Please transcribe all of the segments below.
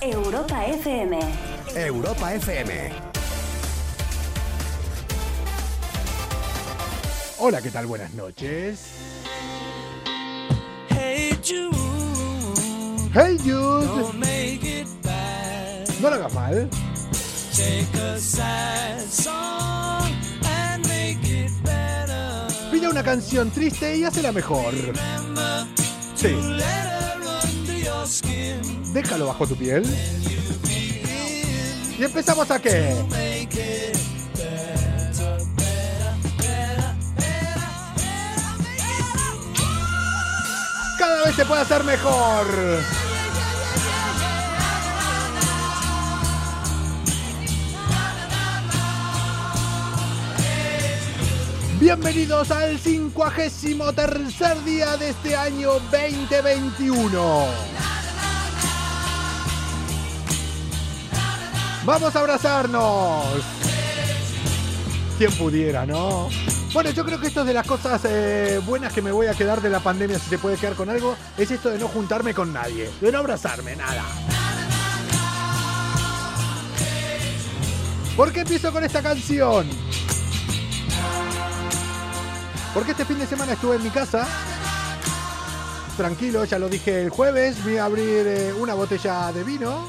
Europa FM. Europa FM. Hola, ¿qué tal? Buenas noches. Hey Jude, Hey Jude, don't make it bad. no lo hagas mal. Take a sad song and make it better. Pide una canción triste y hazla mejor. Remember Sí, déjalo bajo tu piel. Y empezamos a qué? Cada vez se puede hacer mejor. Bienvenidos al 53 tercer día de este año 2021. Vamos a abrazarnos. Quien pudiera, ¿no? Bueno, yo creo que esto es de las cosas eh, buenas que me voy a quedar de la pandemia, si se puede quedar con algo, es esto de no juntarme con nadie, de no abrazarme, nada. ¿Por qué empiezo con esta canción? Porque este fin de semana estuve en mi casa, tranquilo, ya lo dije el jueves, voy a abrir eh, una botella de vino.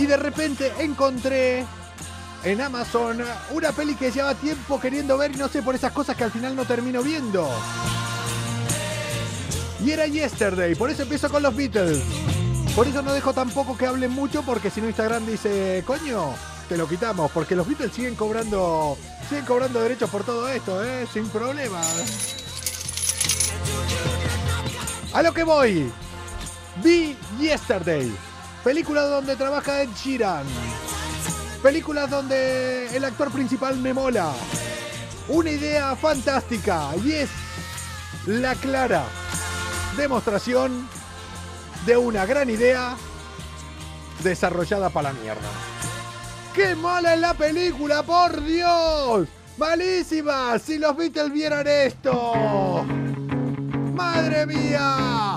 Y de repente encontré en Amazon una peli que lleva tiempo queriendo ver y no sé por esas cosas que al final no termino viendo. Y era Yesterday, por eso empiezo con los Beatles. Por eso no dejo tampoco que hablen mucho porque si no Instagram dice, coño, te lo quitamos, porque los Beatles siguen cobrando, siguen cobrando derechos por todo esto, ¿eh? sin problema. A lo que voy. Vi Yesterday, película donde trabaja Ed Sheeran. Películas donde el actor principal me mola. Una idea fantástica y es la clara demostración de una gran idea desarrollada para la mierda. ¡Qué mala es la película, por Dios! ¡Malísima! Si los Beatles vieran esto. ¡Madre mía!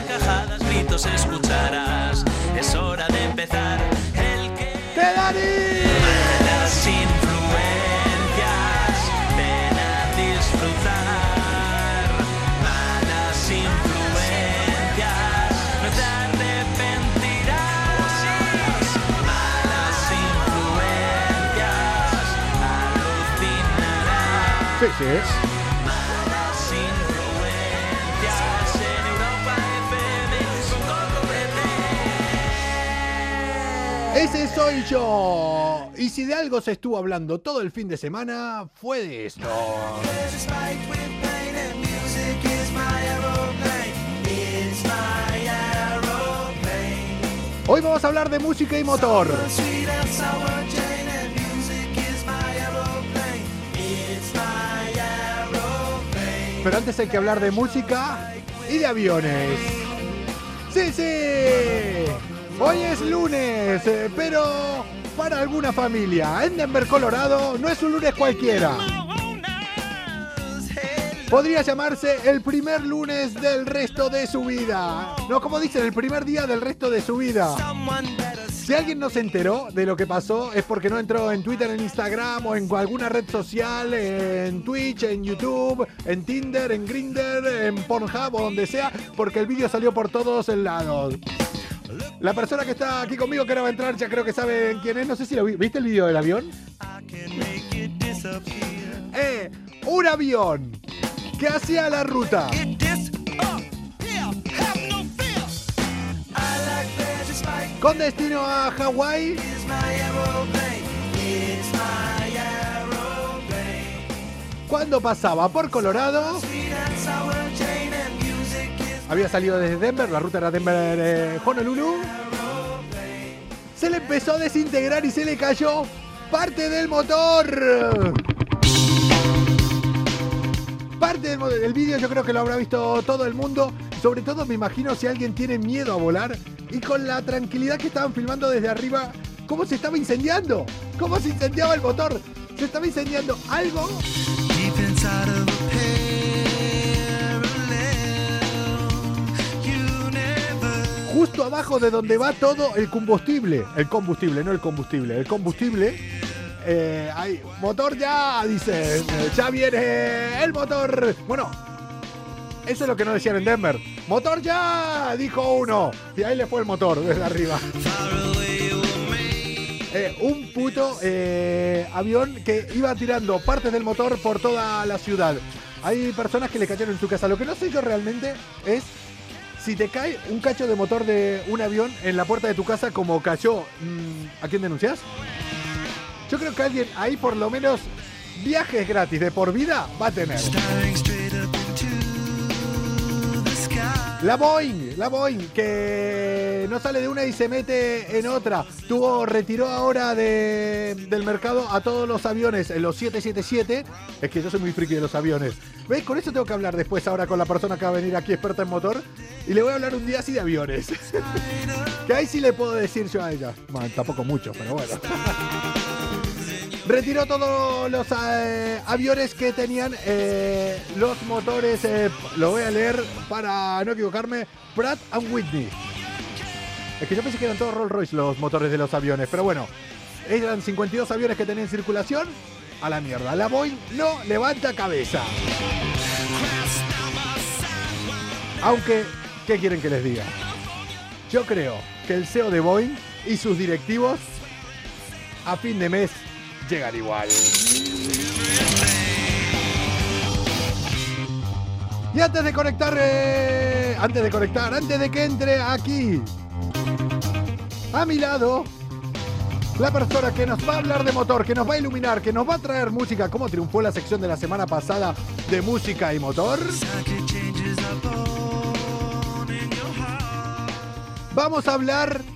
gritos escucharás. Es hora de empezar. El que. ¡Te! Malas influencias, ven a disfrutar. Malas influencias, no te arrepentirás. Malas influencias, alucinarás. Sí, sí. Ese soy yo. Y si de algo se estuvo hablando todo el fin de semana, fue de esto. Hoy vamos a hablar de música y motor. Pero antes hay que hablar de música y de aviones. Sí, sí. Hoy es lunes, eh, pero para alguna familia en Denver, Colorado, no es un lunes cualquiera. Podría llamarse el primer lunes del resto de su vida. No, como dicen, el primer día del resto de su vida. Si alguien no se enteró de lo que pasó es porque no entró en Twitter, en Instagram o en alguna red social, en Twitch, en YouTube, en Tinder, en Grinder, en Pornhub o donde sea, porque el vídeo salió por todos lados. La persona que está aquí conmigo que ahora va a entrar ya creo que saben quién es. No sé si lo vi- viste el vídeo del avión. Eh, un avión que hacía la ruta con destino a Hawái. Cuando pasaba por Colorado, había salido desde Denver, la ruta era Denver-Honolulu. se le empezó a desintegrar y se le cayó parte del motor. Parte del, mo- del vídeo yo creo que lo habrá visto todo el mundo. Sobre todo me imagino si alguien tiene miedo a volar y con la tranquilidad que estaban filmando desde arriba, cómo se estaba incendiando, cómo se incendiaba el motor. Se estaba incendiando algo justo abajo de donde va todo el combustible. El combustible, no el combustible. El combustible. eh, hay motor ya, dicen. eh, Ya viene el motor. Bueno, eso es lo que no decían en Denver. Motor ya, dijo uno. Y ahí le fue el motor desde arriba. Eh, un puto eh, avión que iba tirando partes del motor por toda la ciudad. Hay personas que le cayeron en su casa. Lo que no sé yo realmente es si te cae un cacho de motor de un avión en la puerta de tu casa como cayó. mm, ¿A quién denuncias? Yo creo que alguien ahí por lo menos viajes gratis de por vida va a tener. La Boeing, la Boeing, que no sale de una y se mete en otra. Tuvo, retiró ahora de- del mercado a todos los aviones, en los 777. Es que yo soy muy friki de los aviones. ¿Veis? Con eso tengo que hablar después ahora con la persona que va a venir aquí experta en motor. Y le voy a hablar un día así de aviones. que ahí sí le puedo decir yo a ella. Bueno, tampoco mucho, pero bueno. Retiró todos los eh, aviones que tenían eh, los motores, eh, lo voy a leer para no equivocarme, Pratt and Whitney. Es que yo pensé que eran todos Rolls Royce los motores de los aviones, pero bueno, eran 52 aviones que tenían en circulación. A la mierda, la Boeing no levanta cabeza. Aunque, ¿qué quieren que les diga? Yo creo que el CEO de Boeing y sus directivos a fin de mes llegan igual. Y antes de conectar, eh, antes de conectar, antes de que entre aquí, a mi lado, la persona que nos va a hablar de motor, que nos va a iluminar, que nos va a traer música, como triunfó la sección de la semana pasada de música y motor. Vamos a hablar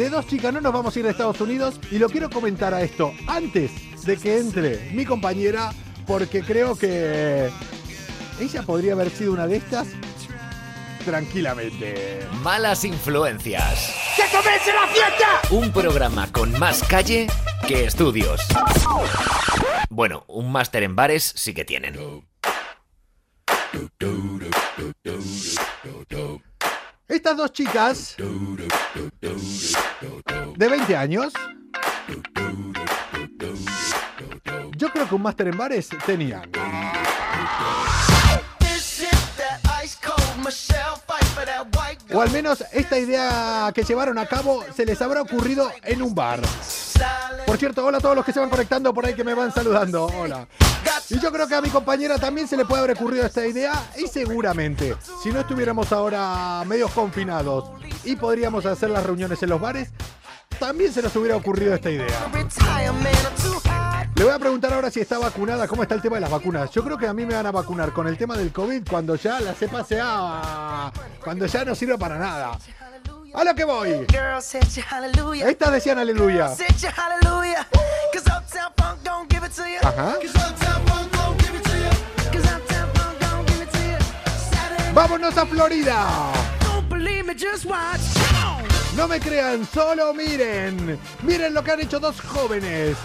de dos chicas, no nos vamos a ir a Estados Unidos y lo quiero comentar a esto antes de que entre mi compañera porque creo que ella podría haber sido una de estas tranquilamente. Malas influencias. ¡Que comience la fiesta! Un programa con más calle que estudios. Bueno, un máster en bares sí que tienen. Estas dos chicas de 20 años, yo creo que un máster en bares tenían. O al menos esta idea que llevaron a cabo se les habrá ocurrido en un bar. Por cierto, hola a todos los que se van conectando por ahí que me van saludando. Hola. Y yo creo que a mi compañera también se le puede haber ocurrido esta idea y seguramente, si no estuviéramos ahora medios confinados y podríamos hacer las reuniones en los bares, también se nos hubiera ocurrido esta idea. Le voy a preguntar ahora si está vacunada, cómo está el tema de las vacunas. Yo creo que a mí me van a vacunar con el tema del COVID cuando ya la cepa sea... cuando ya no sirve para nada. A lo que voy. Estas decían aleluya. Ajá. ¡Vámonos a Florida! don't believe me, just watch. Come on. No me crean, solo miren. Miren lo que han hecho dos jóvenes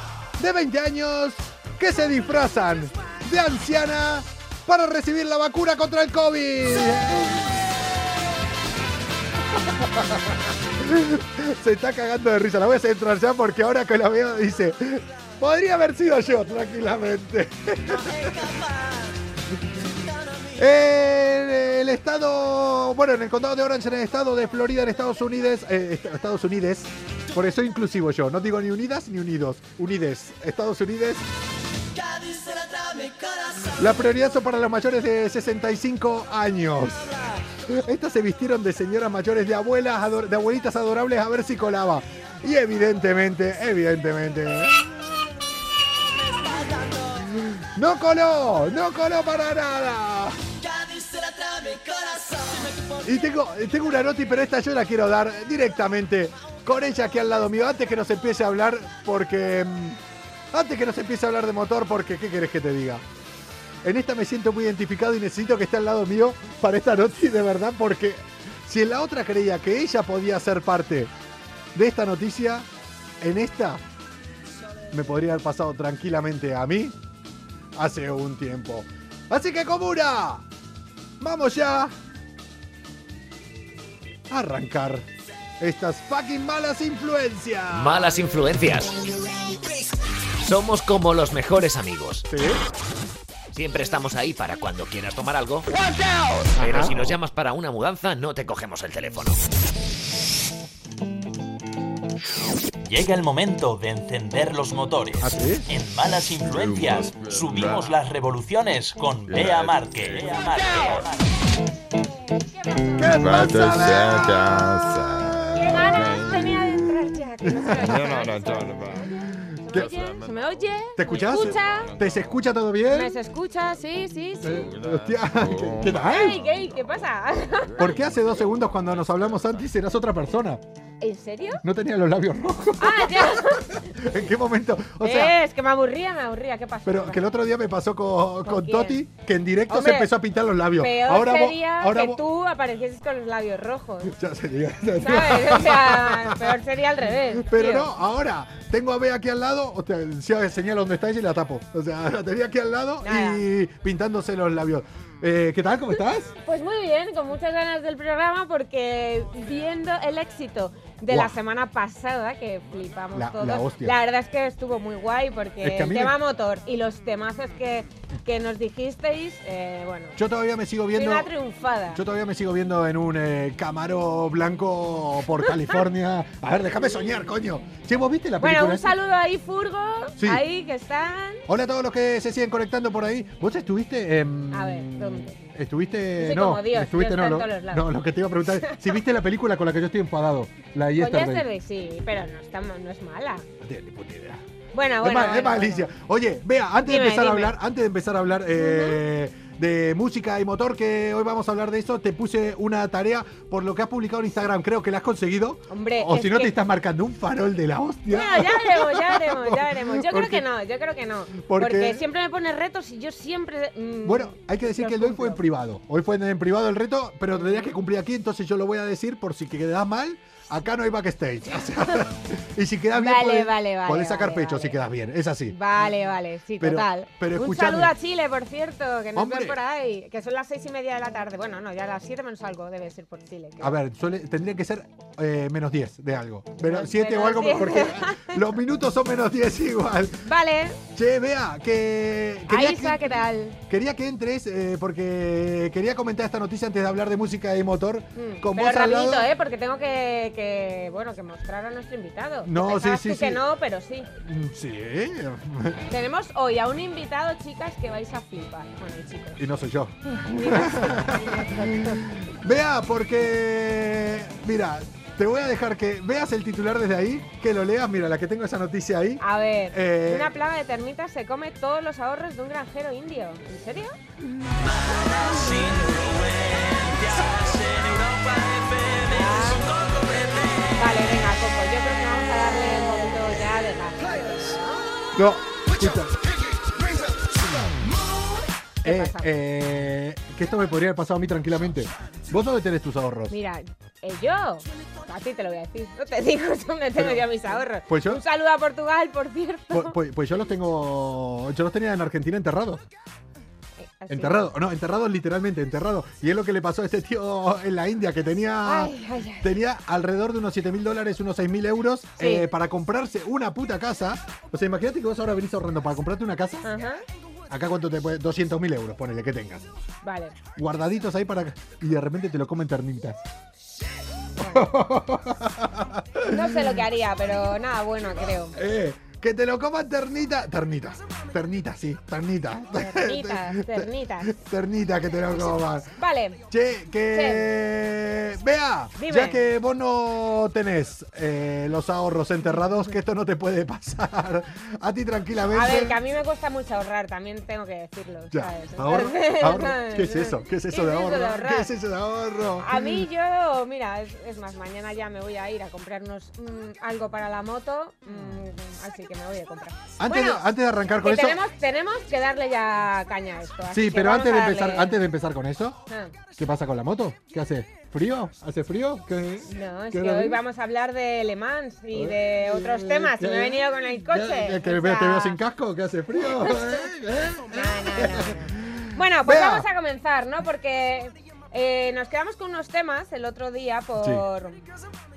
de 20 años que se disfrazan de anciana para recibir la vacuna contra el COVID. Se está cagando de risa. La voy a hacer entrar ya porque ahora que la veo dice, podría haber sido yo tranquilamente. En el estado, bueno, en el condado de Orange, en el estado de Florida, en Estados Unidos, eh, est- Estados Unidos, por eso inclusivo yo, no digo ni unidas ni unidos, unides, Estados Unidos. La prioridad son para los mayores de 65 años. Estas se vistieron de señoras mayores, de abuelas, de abuelitas adorables a ver si colaba. Y evidentemente, evidentemente. No coló, no coló para nada. Y tengo, tengo una noti, pero esta yo la quiero dar directamente con ella aquí al lado mío, antes que nos empiece a hablar, porque... mm, Antes que nos empiece a hablar de motor, porque ¿qué querés que te diga? En esta me siento muy identificado y necesito que esté al lado mío para esta noti de verdad, porque si en la otra creía que ella podía ser parte de esta noticia, en esta me podría haber pasado tranquilamente a mí hace un tiempo. Así que comuna, vamos ya a arrancar estas fucking malas influencias. Malas influencias. Somos como los mejores amigos. ¿Sí? Siempre estamos ahí para cuando quieras tomar algo. Pero si nos llamas para una mudanza, no te cogemos el teléfono. Llega el momento de encender los motores. ¿Ah, sí? En Malas Influencias subimos las revoluciones con Bea Márquez. ¿Qué pasa? ¡Qué ganas tenía de entrar ya! que no me No, no. ¿Se me oye? ¿Se me oye? ¿Te escuchas? ¿Me escucha? ¿Te se escucha todo ¿Me bien? se escucha? Sí, sí, sí. Hostia, ¿qué, qué ¡Ey, tal? gay! ¿Qué pasa? ¿Por qué hace dos segundos cuando nos hablamos antes eras otra persona? ¿En serio? No tenía los labios rojos. ¡Ah, ya! ¿En qué momento? O sea, es que me aburría, me aburría. ¿Qué pasó? pero que el otro día me pasó con, con quién? Toti, que en directo Hombre, se empezó a pintar los labios. Peor ahora sería ahora que tú aparecieses con los labios rojos. Ya sería. ¿Sabes? O sea, peor sería al revés. Pero tío. no, ahora tengo a Bea aquí al lado, o sea, si señalo dónde está ella y la tapo. O sea, la tenía aquí al lado Nada. y pintándose los labios. Eh, ¿Qué tal? ¿Cómo estás? Pues muy bien, con muchas ganas del programa porque viendo el éxito de la semana pasada, que flipamos La- todos, la verdad es que estuvo muy guay porque Es que a el me- tema motor y los temazos que, que nos dijisteis, eh, bueno, Yo todavía me sigo viendo. una triunfada. Yo todavía me sigo viendo en un eh, Camaro blanco por California. A ver, déjame soñar, coño. Si vos viste la película. Bueno, un esta? saludo ahí, Furgo, Sí. ahí que están. Hola a todos los que se siguen conectando por ahí. ¿Vos estuviste en. A ver, ¿dónde? Estuviste. No, como Dios, estuviste, Dios no, lo, no, lo que te iba a preguntar es si viste la película con la que yo estoy enfadado. La de Yesterday. Yesterday, sí, pero no, está, no es mala. No ni puta idea. Bueno, es, bueno. es malicia. bueno. Oye, vea, antes Dime, de empezar a hablar, antes de empezar a hablar eh, de música y motor, que hoy vamos a hablar de eso, te puse una tarea por lo que has publicado en Instagram. Creo que la has conseguido. Hombre, o si no, te estás marcando un farol de la hostia. Ya veremos, ya veremos, ya veremos. Yo creo que no, yo creo que no. porque- Porque, siempre me pones retos y yo siempre. mm, Bueno, hay que decir que el de hoy fue en privado. Hoy fue en privado el reto, pero tendrías que cumplir aquí, entonces yo lo voy a decir por si quedas mal. Acá no hay backstage. O sea, y si quedas bien, Vale, podés, vale, vale, podés sacar vale, pecho vale. si quedas bien. Es así. Vale, vale, sí, Pero- total. pero Un saludo a Chile, por cierto, que nos ven por ahí, que son las seis y media de la tarde. Bueno, no, ya a las siete menos algo debe ser por Chile. creo. A ver, suele, tendría que ser eh, menos 10 de algo. Menos Menos- 7 o algo, 10. porque los minutos son menos 10 igual. Vale, Che, vea, que Aisa, que, ¿qué tal? quería que entres eh, porque quería comentar esta noticia antes de hablar de música y motor. Mm, con pero vos al rapidito, lado. ¿eh? Porque tengo que, que, bueno, que mostrar a nuestro invitado. No, pensabas sí, sí, tú que no, pero sí. Mm, Sí. Tenemos hoy a un invitado, chicas, que vais a flipar. Bueno, y chicos. y no soy yo. Vea, porque. Mira, te voy a dejar que veas el titular desde ahí, que lo leas. Mira, la que tengo esa noticia ahí. A ver, Eh, una plaga de termitas se come todos los ahorros de un granjero indio. ¿En serio? No, escucha. ¿Qué Eh, eh, que esto me podría haber pasado a mí tranquilamente. ¿Vos dónde tenés tus ahorros? Mira, eh, yo, a ti te lo voy a decir, no te digo dónde tengo Pero- yo mis ahorros. pues yo- Un saludo a Portugal, por cierto. Pues, pues- pues yo los tengo. Yo los tenía en Argentina enterrados. Así. Enterrados. No, enterrados literalmente, enterrados. Y es lo que le pasó a este tío en la India, que tenía. Ay, ay, ay. Tenía alrededor de unos 7 mil dólares, unos 6 mil euros Sí. eh, para comprarse una puta casa. O sea, imagínate que vos ahora venís ahorrando para comprarte una casa. Acá cuánto te puede. 200 mil euros, ponele que tengas. vale. Guardaditos ahí para. Y de repente te lo comen ternitas. No sé lo que haría, pero nada, bueno, creo. Eh, que te lo coman ternitas. Ternitas. ternita, sí, ternita. Ternitas. Ternita que tenemos como más. Vale, Che, que. Vea, Dime. ya que vos no tenés eh, los ahorros enterrados, que esto no te puede pasar. A ti tranquilamente. a ver, que a mí me cuesta mucho ahorrar, también tengo que decirlo, Ya, ¿sabes? ahorro, ahorro. ¿Qué es eso? ¿Qué es eso de ahorro? ¿Qué es eso de ahorro? A mí yo, mira, es, es más, mañana ya me voy a ir a comprarnos mm, algo para la moto, mm, así que me voy a comprar. Antes, Bueno, de, antes de arrancar con eso. tenemos, tenemos que darle ya caña a esto. Sí, pero antes de, empezar, darle- antes de empezar con eso, Ah, ¿qué pasa con la moto? ¿Qué hace? ¿Frío? ¿Hace frío? ¿Qué, No, es qué que hoy vamos a hablar de Le Mans y de otros temas. Y me he venido con el coche. ¿Qué- que o te veo sin casco? ¿Que hace frío? ¿Eh? ¿Eh? No, no, no, no. Bueno, pues Vea. vamos a comenzar, ¿no? Porque eh, nos quedamos con unos temas el otro día por,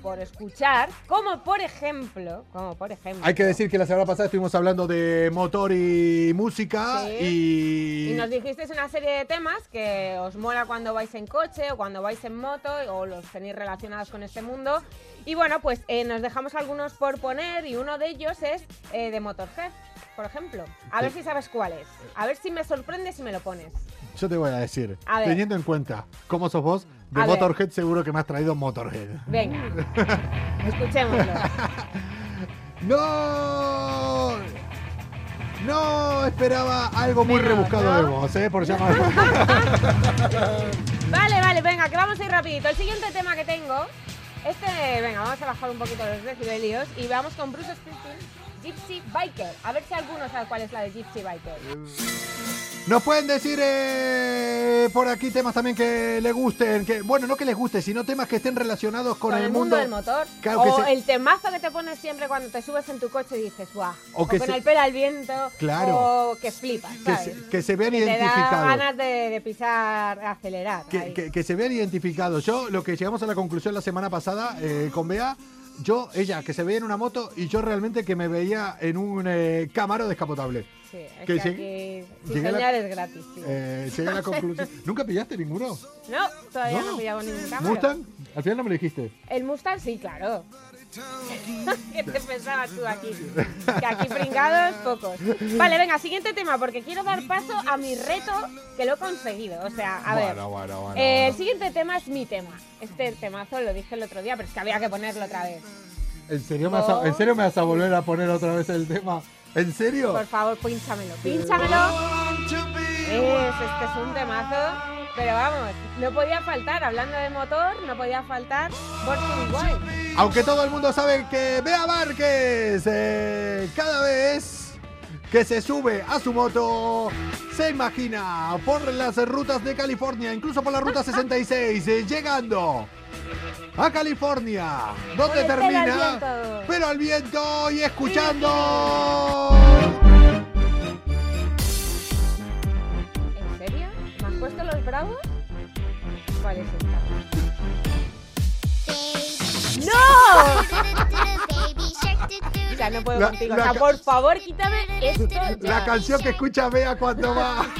por escuchar, como por ejemplo, como por ejemplo. Hay que decir que la semana pasada estuvimos hablando de motor y música Sí. y... Y nos dijisteis una serie de temas que os mola cuando vais en coche o cuando vais en moto o los tenéis relacionados con este mundo. Y bueno, pues eh, nos dejamos algunos por poner y uno de ellos es eh, de Motorhead, por ejemplo. A ver si sabes cuál es. A ver si me sorprende si me lo pones. Yo te voy a decir, A teniendo en cuenta cómo sos vos, de A ver. Motorhead seguro que me has traído Motorhead. Venga, escuchémoslo. ¡No! No esperaba algo muy Menos, rebuscado ¿no? de vos, ¿eh? Por llamar. Vale, vale, venga, que vamos a ir rapidito. El siguiente tema que tengo, este, venga, vamos a bajar un poquito los decibelios y vamos con Bruce Springsteen, Gypsy Biker. A ver si alguno sabe cuál es la de Gypsy Biker. Nos pueden decir eh, por aquí temas también que le gusten, que bueno, no que les guste, sino temas que estén relacionados con, el mundo, del motor. Claro o se- el temazo que te pones siempre cuando te subes en tu coche y dices, guau. O O, que con se- el pelo al viento. Claro. O que flipas, que, ¿sabes? se, que se vean Que te da identificados. ganas de, de pisar, acelerar. Que se vean identificados. Yo, lo que llegamos a la conclusión la semana pasada eh, con Bea, yo, ella, que se veía en una moto y yo realmente que me veía en un eh, Camaro descapotable. Sí, es que que, llegué- aquí la- es gratis, tío. Eh, llegué a la conclusión. ¿Nunca pillaste ninguno? No, todavía no, ¿No? he pillado ningún. ¿Mustang? Al final no me lo dijiste. El Mustang sí, claro. ¿Qué te pensabas tú aquí? Que aquí pringados, pocos. Vale, venga, siguiente tema, porque quiero dar paso a mi reto que lo he conseguido. O sea, a ver. Bueno, bueno, bueno, eh, El bueno. siguiente tema es mi tema. Este temazo lo dije el otro día, pero es que había que ponerlo otra vez. ¿En serio, me vas a, ¿En serio me vas a volver a poner otra vez el tema? ¿En serio? Por favor, pínchamelo, pínchamelo. Es, este es un temazo. Pero vamos, no podía faltar, hablando de motor, no podía faltar Born. Aunque todo el mundo sabe que Bea Márquez eh, cada vez que se sube a su moto se imagina por las rutas de California, incluso por la ruta 66, eh, llegando a California, donde termina, pero al viento y escuchando. ¿En serio? ¿Me has puesto los bravos? ¿Cuál es esta? ¡No! Sea, no puedo La- contigo. la o sea, por favor, quítame esto ya. La canción que escucha Bea cuando va.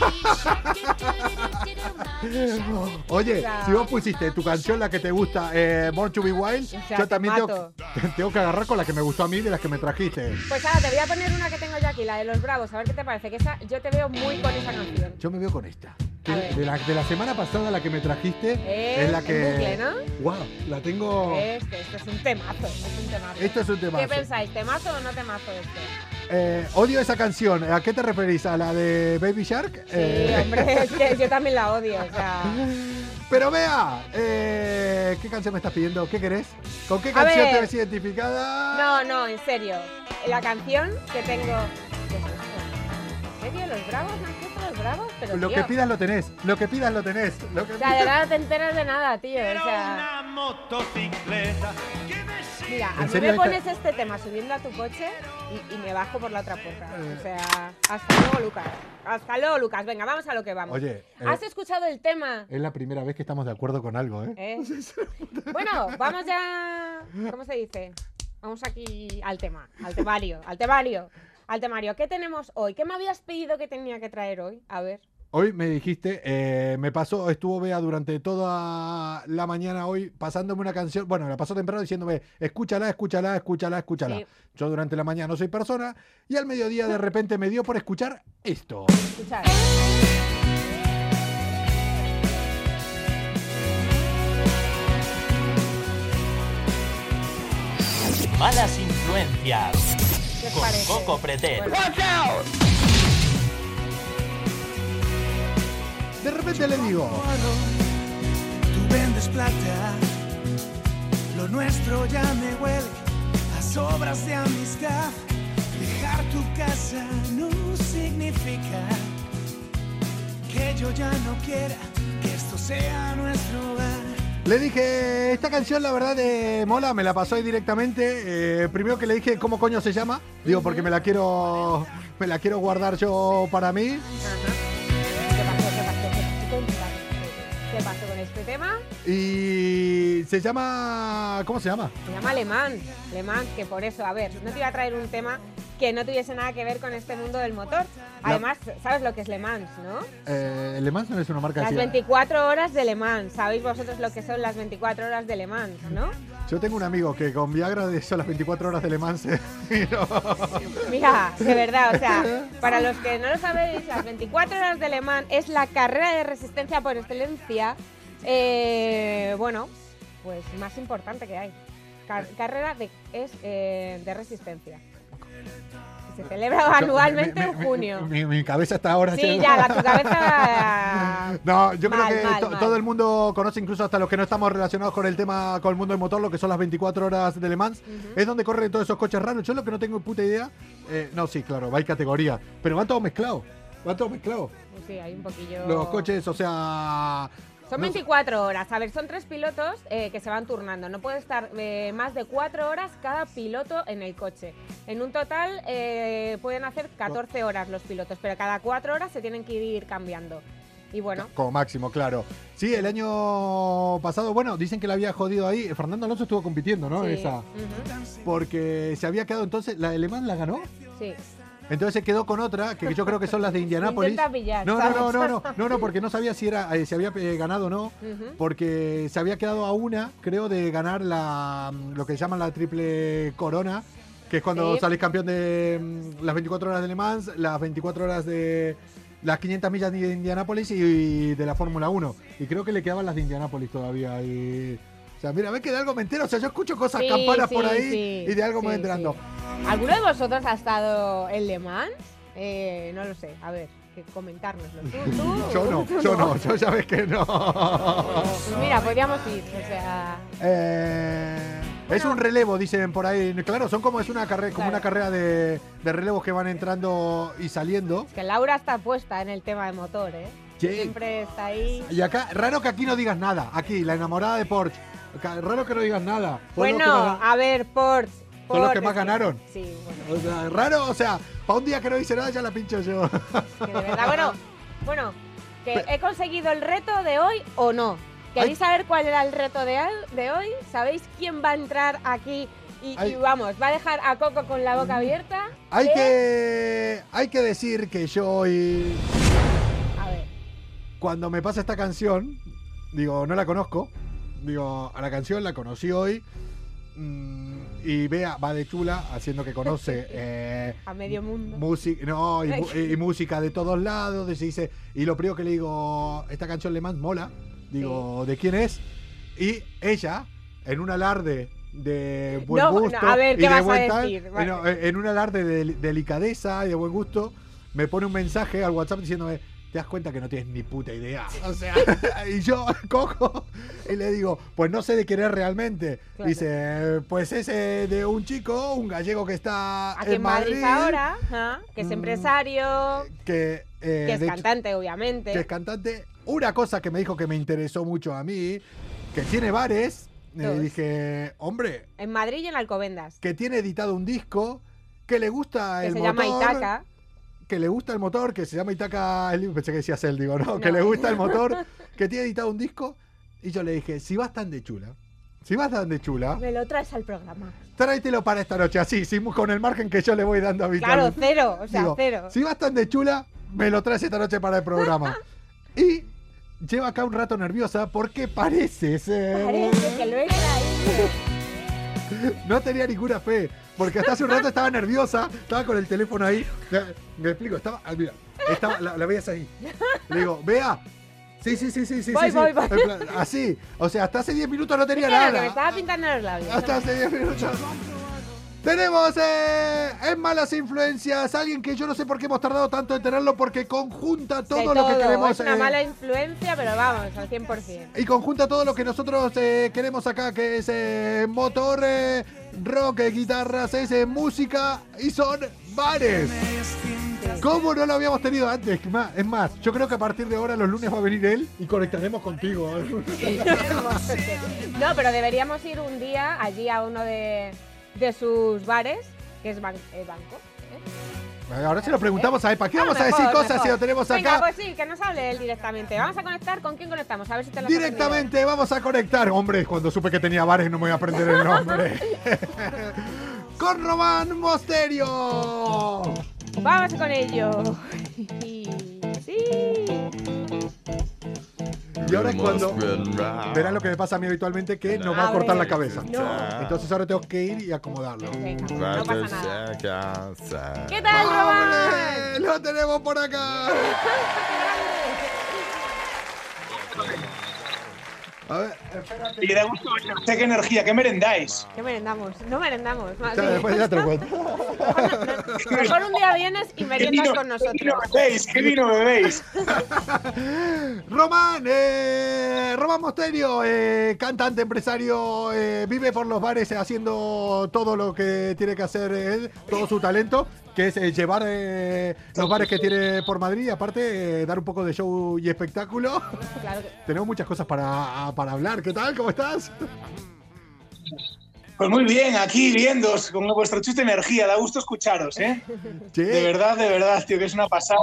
Oye, si vos pusiste tu canción, la que te gusta, eh, Born to be Wild, yo te también tengo, que agarrar con la que me gustó a mí de las que me trajiste. Pues ahora te voy a poner una que tengo yo aquí, la de los bravos. A ver qué te parece. Que esa, yo te veo muy con esa canción. Yo me veo con esta. De la, de la semana pasada, la que me trajiste Es es la que. bucle, ¿no? ¡Wow! La tengo. Este, este es un temazo. Es un temazo. Esto es un temazo. ¿Qué pensáis? ¿Temazo o no temazo este? Eh, odio esa canción. ¿A qué te referís? ¿A la de Baby Shark? Sí, Eh, hombre, es que yo también la odio. O sea. Pero vea, eh, ¿qué canción me estás pidiendo? ¿Qué querés? ¿Con qué canción te ves identificada? No, no, en serio. La canción que tengo. ¿En serio? ¿Los bravos? ¿No los bravos? Pero, Lo tío, que pidas lo tenés. Lo que pidas lo tenés. Lo que O sea, de pidas- no te enteras de nada, tío. O sea, motocicleta me sigue. Mira, a ¿En mí me esta- pones este tema subiendo a tu coche y, y me bajo por la otra puerta. Eh. O sea, hasta luego, Lucas. Hasta luego, Lucas. Venga, vamos a lo que vamos. Oye, eh, ¿Has escuchado el tema? es la primera vez que estamos de acuerdo con algo, ¿eh? ¿Eh? Bueno, vamos ya. ¿Cómo se dice? Vamos aquí al tema, al temario, al temario, al temario. ¿Qué tenemos hoy? ¿Qué me habías pedido que tenía que traer hoy? A ver. Hoy me dijiste, eh, me pasó, estuvo Bea durante toda la mañana hoy pasándome una canción, bueno, la pasó temprano diciéndome, escúchala, escúchala, escúchala, escúchala. Sí. Yo durante la mañana no soy persona y al mediodía de repente me dio por escuchar esto. Escuchad. Malas influencias. ¿Qué os Con? Coco Pretel. Bueno, De repente le digo, Tú vendes plata, lo nuestro ya me huele a sobras de amistad. Dejar tu casa no significa que yo ya no quiera que esto sea nuestro hogar. le dije, esta canción la verdad de mola, me la pasó ahí directamente. Eh, primero que le dije cómo coño se llama, digo porque me la quiero, me la quiero guardar yo para mí. Este tema? Y se llama, ¿cómo se llama? Se llama Le Mans. Le Mans, que por eso, a ver, no te iba a traer un tema que no tuviese nada que ver con este mundo del motor. Además, ¿sabes lo que es Le Mans, no? Eh, Le Mans no es una marca Las así. 24 horas de Le Mans. Sabéis vosotros lo que son las 24 horas de Le Mans, ¿no? Yo tengo un amigo que con Viagra de eso las 24 horas de Le Mans no. Mira, de verdad, o sea, para los que no lo sabéis, las 24 horas de Le Mans es la carrera de resistencia por excelencia, eh, bueno, pues más importante que hay. Car- carrera de, es eh, de resistencia. Se celebra anualmente Mi- en mi- junio. Mi, mi cabeza está ahora. Sí, llena- ya, la, tu cabeza... No, yo Mal, creo que mal, to- mal. todo el mundo conoce, incluso hasta los que no estamos relacionados con el tema, con el mundo del motor, lo que son las 24 horas de Le Mans. Es donde corren todos esos coches raros. Yo lo que no tengo puta idea. eh, no, sí, claro, hay categoría. Pero van todos mezclados. Van todos mezclados. Pues sí, hay un poquillo... Los coches, o sea. Son no sé- 24 horas. A ver, son tres pilotos eh, que se van turnando. No puede estar eh, más de 4 horas cada piloto en el coche. En un total eh, pueden hacer 14 horas los pilotos, pero cada 4 horas se tienen que ir cambiando. Y bueno, Como máximo, claro. Sí, el año pasado, bueno, dicen que la había jodido ahí. Fernando Alonso estuvo compitiendo, ¿no? sí, Esa. Porque se había quedado entonces, la de Le Mans la ganó. sí. Entonces se quedó con otra, que yo creo que son las de Indianápolis. Pillar, No, no, no, no, no, no, no, porque no sabía si era, eh, si había eh, ganado o no, porque se había quedado a una, creo, de ganar la lo que llaman la triple corona, que es cuando Sí. salís campeón de mm, las 24 horas de Le Mans, las 24 horas de las 500 millas de Indianápolis y, de la Fórmula 1. Y creo que le quedaban las de Indianápolis todavía. Y, o sea, mira, ves que de algo me entero. O sea, yo escucho cosas, Sí, campanas sí, por ahí sí, y de algo me voy enterando. ¿Alguno de vosotros ha estado en Le Mans? Eh, no lo sé. A ver, que comentárnoslo. ¿Tú, tú? Yo no, ¿Tú yo no, yo ya ves que no. Pues mira, podríamos ir. O sea, Eh, es un relevo, dicen por ahí. Claro, son como es una carrera, como Claro. una carrera de, de relevos que van entrando y saliendo. que Laura está puesta en el tema de motor, ¿eh? Sí. Siempre está ahí. Y acá, raro que aquí no digas nada. Aquí, la enamorada de Porsche. Raro que no digas nada. Bueno, más- a ver, Porsche. Son los que más ganaron. Sí, bueno. o sea, raro, o sea, para un día que no dice nada ya la pincho yo. que de verdad, bueno, bueno, que he conseguido el reto de hoy o no. ¿Queréis saber cuál era el reto de, de hoy? ¿Sabéis quién va a entrar aquí y, vamos, va a dejar a Coco con la boca abierta? hay ¿Eh? que hay que decir que yo hoy A ver, cuando me pasa esta canción, digo, no la conozco. Digo, a la canción la conocí hoy. mm, y vea, va de chula, haciendo que conoce eh, a medio mundo. música, no, y, música de todos lados. Y, se dice, y lo primero que le digo, esta canción Le Mans mola. Digo, ¿de quién es? Y ella, en un alarde de buen No, no, gusto a ver, y ¿qué de vas a buen tal, decir? Vale. eh, en un alarde de del- delicadeza y de buen gusto, me pone un mensaje al WhatsApp diciéndome, te das cuenta que no tienes ni puta idea. O sea, y yo cojo y le digo, pues no sé de quién es realmente. Claro. Dice, pues es eh, de un chico, un gallego que está Aquí en Madrid, ahora, ajá, que es Mm, empresario, que, eh, que es hecho- cantante, obviamente. que es cantante. Una cosa que me dijo que me interesó mucho a mí, que tiene bares, le Dos. dije, hombre, En Madrid y en Alcobendas. que tiene editado un disco, que le gusta Que el se motor. llama Itaca. Que le gusta el motor, que se llama Itaca. Pensé que decías él, digo, ¿no? Que le gusta el motor, que tiene editado un disco. Y yo le dije, si vas tan de chula, si vas tan de chula, Me lo traes al programa. tráetelo para esta noche, así, sí, con el margen que yo le voy dando Claro, habitualmente. cero, o sea, Digo, cero. Si vas tan de chula, me lo traes esta noche para el programa. Y lleva acá un rato nerviosa porque parece ser... Parece que lo he traído. No tenía ninguna fe, porque hasta hace un rato estaba nerviosa, estaba con el teléfono ahí. Me, explico, estaba, ah, mira, estaba, la, la veías ahí. Le digo, vea. Sí, sí, sí, sí, sí. Voy, sí, voy, sí. voy. Plan, Así, o sea, hasta hace 10 minutos no tenía Claro, que me nada. estaba pintando los labios. Hasta hace 10 minutos. Tenemos eh, en Malas Influencias alguien que yo no sé por qué hemos tardado tanto en tenerlo porque conjunta todo, lo que queremos. Es una eh, mala influencia, pero vamos, al 100%. y conjunta todo lo que nosotros eh, queremos acá, que es eh, motor, rock, guitarras, es música y son bares. ¿Cómo no lo habíamos tenido antes? Es más, yo creo que a partir de ahora los lunes va a venir él y conectaremos contigo. No, pero deberíamos ir un día allí a uno de, de sus bares, que es ban- eh, banco. ¿eh? Ahora se lo preguntamos a él, ¿para qué vamos a decir cosas mejor. si lo tenemos Venga, acá? pues sí, que nos hable él directamente. Vamos a conectar. ¿Con quién conectamos? A ver si te lo. Directamente vamos a conectar. Hombre, cuando supe que tenía bares no me voy a aprender el nombre. Con Román Mosterio. Vamos con ello. Y ahora es cuando verán lo que me pasa a mí habitualmente, que nos va a A cortar la cabeza. no. Entonces ahora tengo que ir y acomodarlo. Venga, no pasa nada. ¿Qué tal. ¡Lo tenemos por acá! A ver, espérate. Y da gusto sé qué energía, ¿qué merendáis? ¿Qué merendamos? No merendamos. Más Ya, bien. después ya te lo cuento. Mejor un día vienes y ¿Qué meriendas vino, con ¿Qué nosotros. vino bebéis? ¿Qué vino bebéis? Román, eh, Román Mosterio, eh, cantante, empresario, eh, vive por los bares haciendo todo lo que tiene que hacer él, todo su talento, que es eh, llevar eh, los bares que tiene por Madrid y aparte eh, dar un poco de show y espectáculo. Claro que- Tenemos muchas cosas para, para hablar. ¿Qué tal? ¿Cómo estás? Pues muy bien, aquí viéndos con vuestra chusta energía, da gusto escucharos, ¿eh? Che, De verdad, de verdad, tío, que es una pasada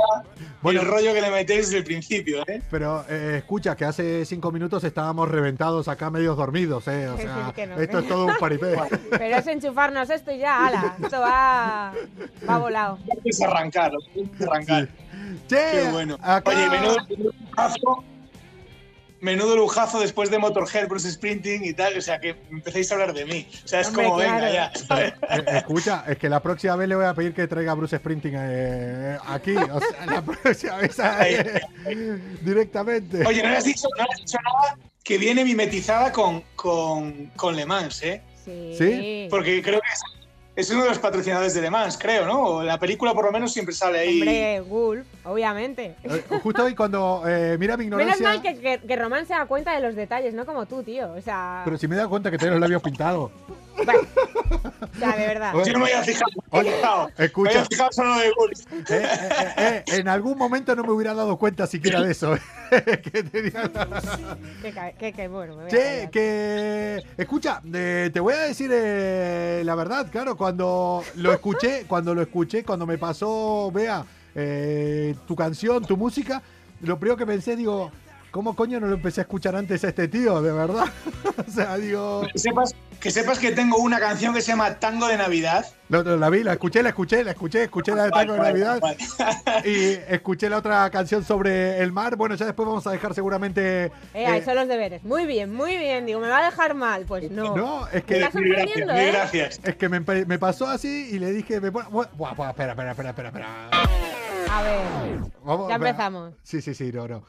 Bueno. el rollo que le metéis desde el principio, ¿eh? Pero eh, escucha, que hace cinco minutos estábamos reventados acá, medios dormidos, ¿eh? O sea, no, esto es todo un paripé. Pero es enchufarnos esto y ya, ala. Esto va, va volado. Es arrancar, es arrancar. Che, Qué bueno. acá- Oye, menudo lujazo, menudo lujazo después de Motorhead, Bruce Sprinting y tal, o sea, que empecéis a hablar de mí. O sea, es Hombre, como, venga, ya. ¿sabes? Eh, escucha, es que la próxima vez le voy a pedir que traiga a Bruce Sprinting eh, aquí. O sea, la próxima vez eh, directamente. Oye, no le has dicho, no le has dicho nada que viene mimetizada con, con, con Le Mans, ¿eh? Sí. ¿Sí? Porque creo que es, uno de los patrocinadores de Le Mans, creo, ¿no? O la película por lo menos siempre sale ahí. Hombre, Wolf, obviamente. Eh, Justo hoy cuando eh, mira mi Menos ignorancia. mal que, que, que Román se da cuenta de los detalles, no como tú, tío. O sea, Pero si me he dado cuenta que tenía los labios pintados. Bueno, o sea, de verdad. Oye, Yo no me había fijado. me fijado. escucha. Me había fijado solo de. Eh, eh, eh, en algún momento no me hubiera dado cuenta siquiera de eso. que tenía- Que, ca- que, que bueno, me voy a Che, que. Escucha, eh, te voy a decir eh, la verdad, claro, cuando lo escuché, cuando lo escuché, cuando me pasó, vea, eh, tu canción, tu música, lo primero que pensé, digo, ¿cómo coño no lo empecé a escuchar antes a este tío, de verdad? o sea, digo. Que sepas, que sepas que tengo una canción que se llama Tango de Navidad. no, no, la vi, la escuché, la escuché, la escuché, escuché la de Tango de Navidad. vale, vale. Y escuché la otra canción sobre el mar. Bueno, ya después vamos a dejar seguramente. Eh, ahí eh, son los deberes. Muy bien, muy bien. Digo, ¿me va a dejar mal? Pues no. no, es Me que. estás gracias, mil ¿eh? gracias. Es que me, me pasó así y le dije, me buah, buah, espera, espera, espera, espera, espera. A ver, Vamos, ya empezamos. Sí, sí, sí, no, no.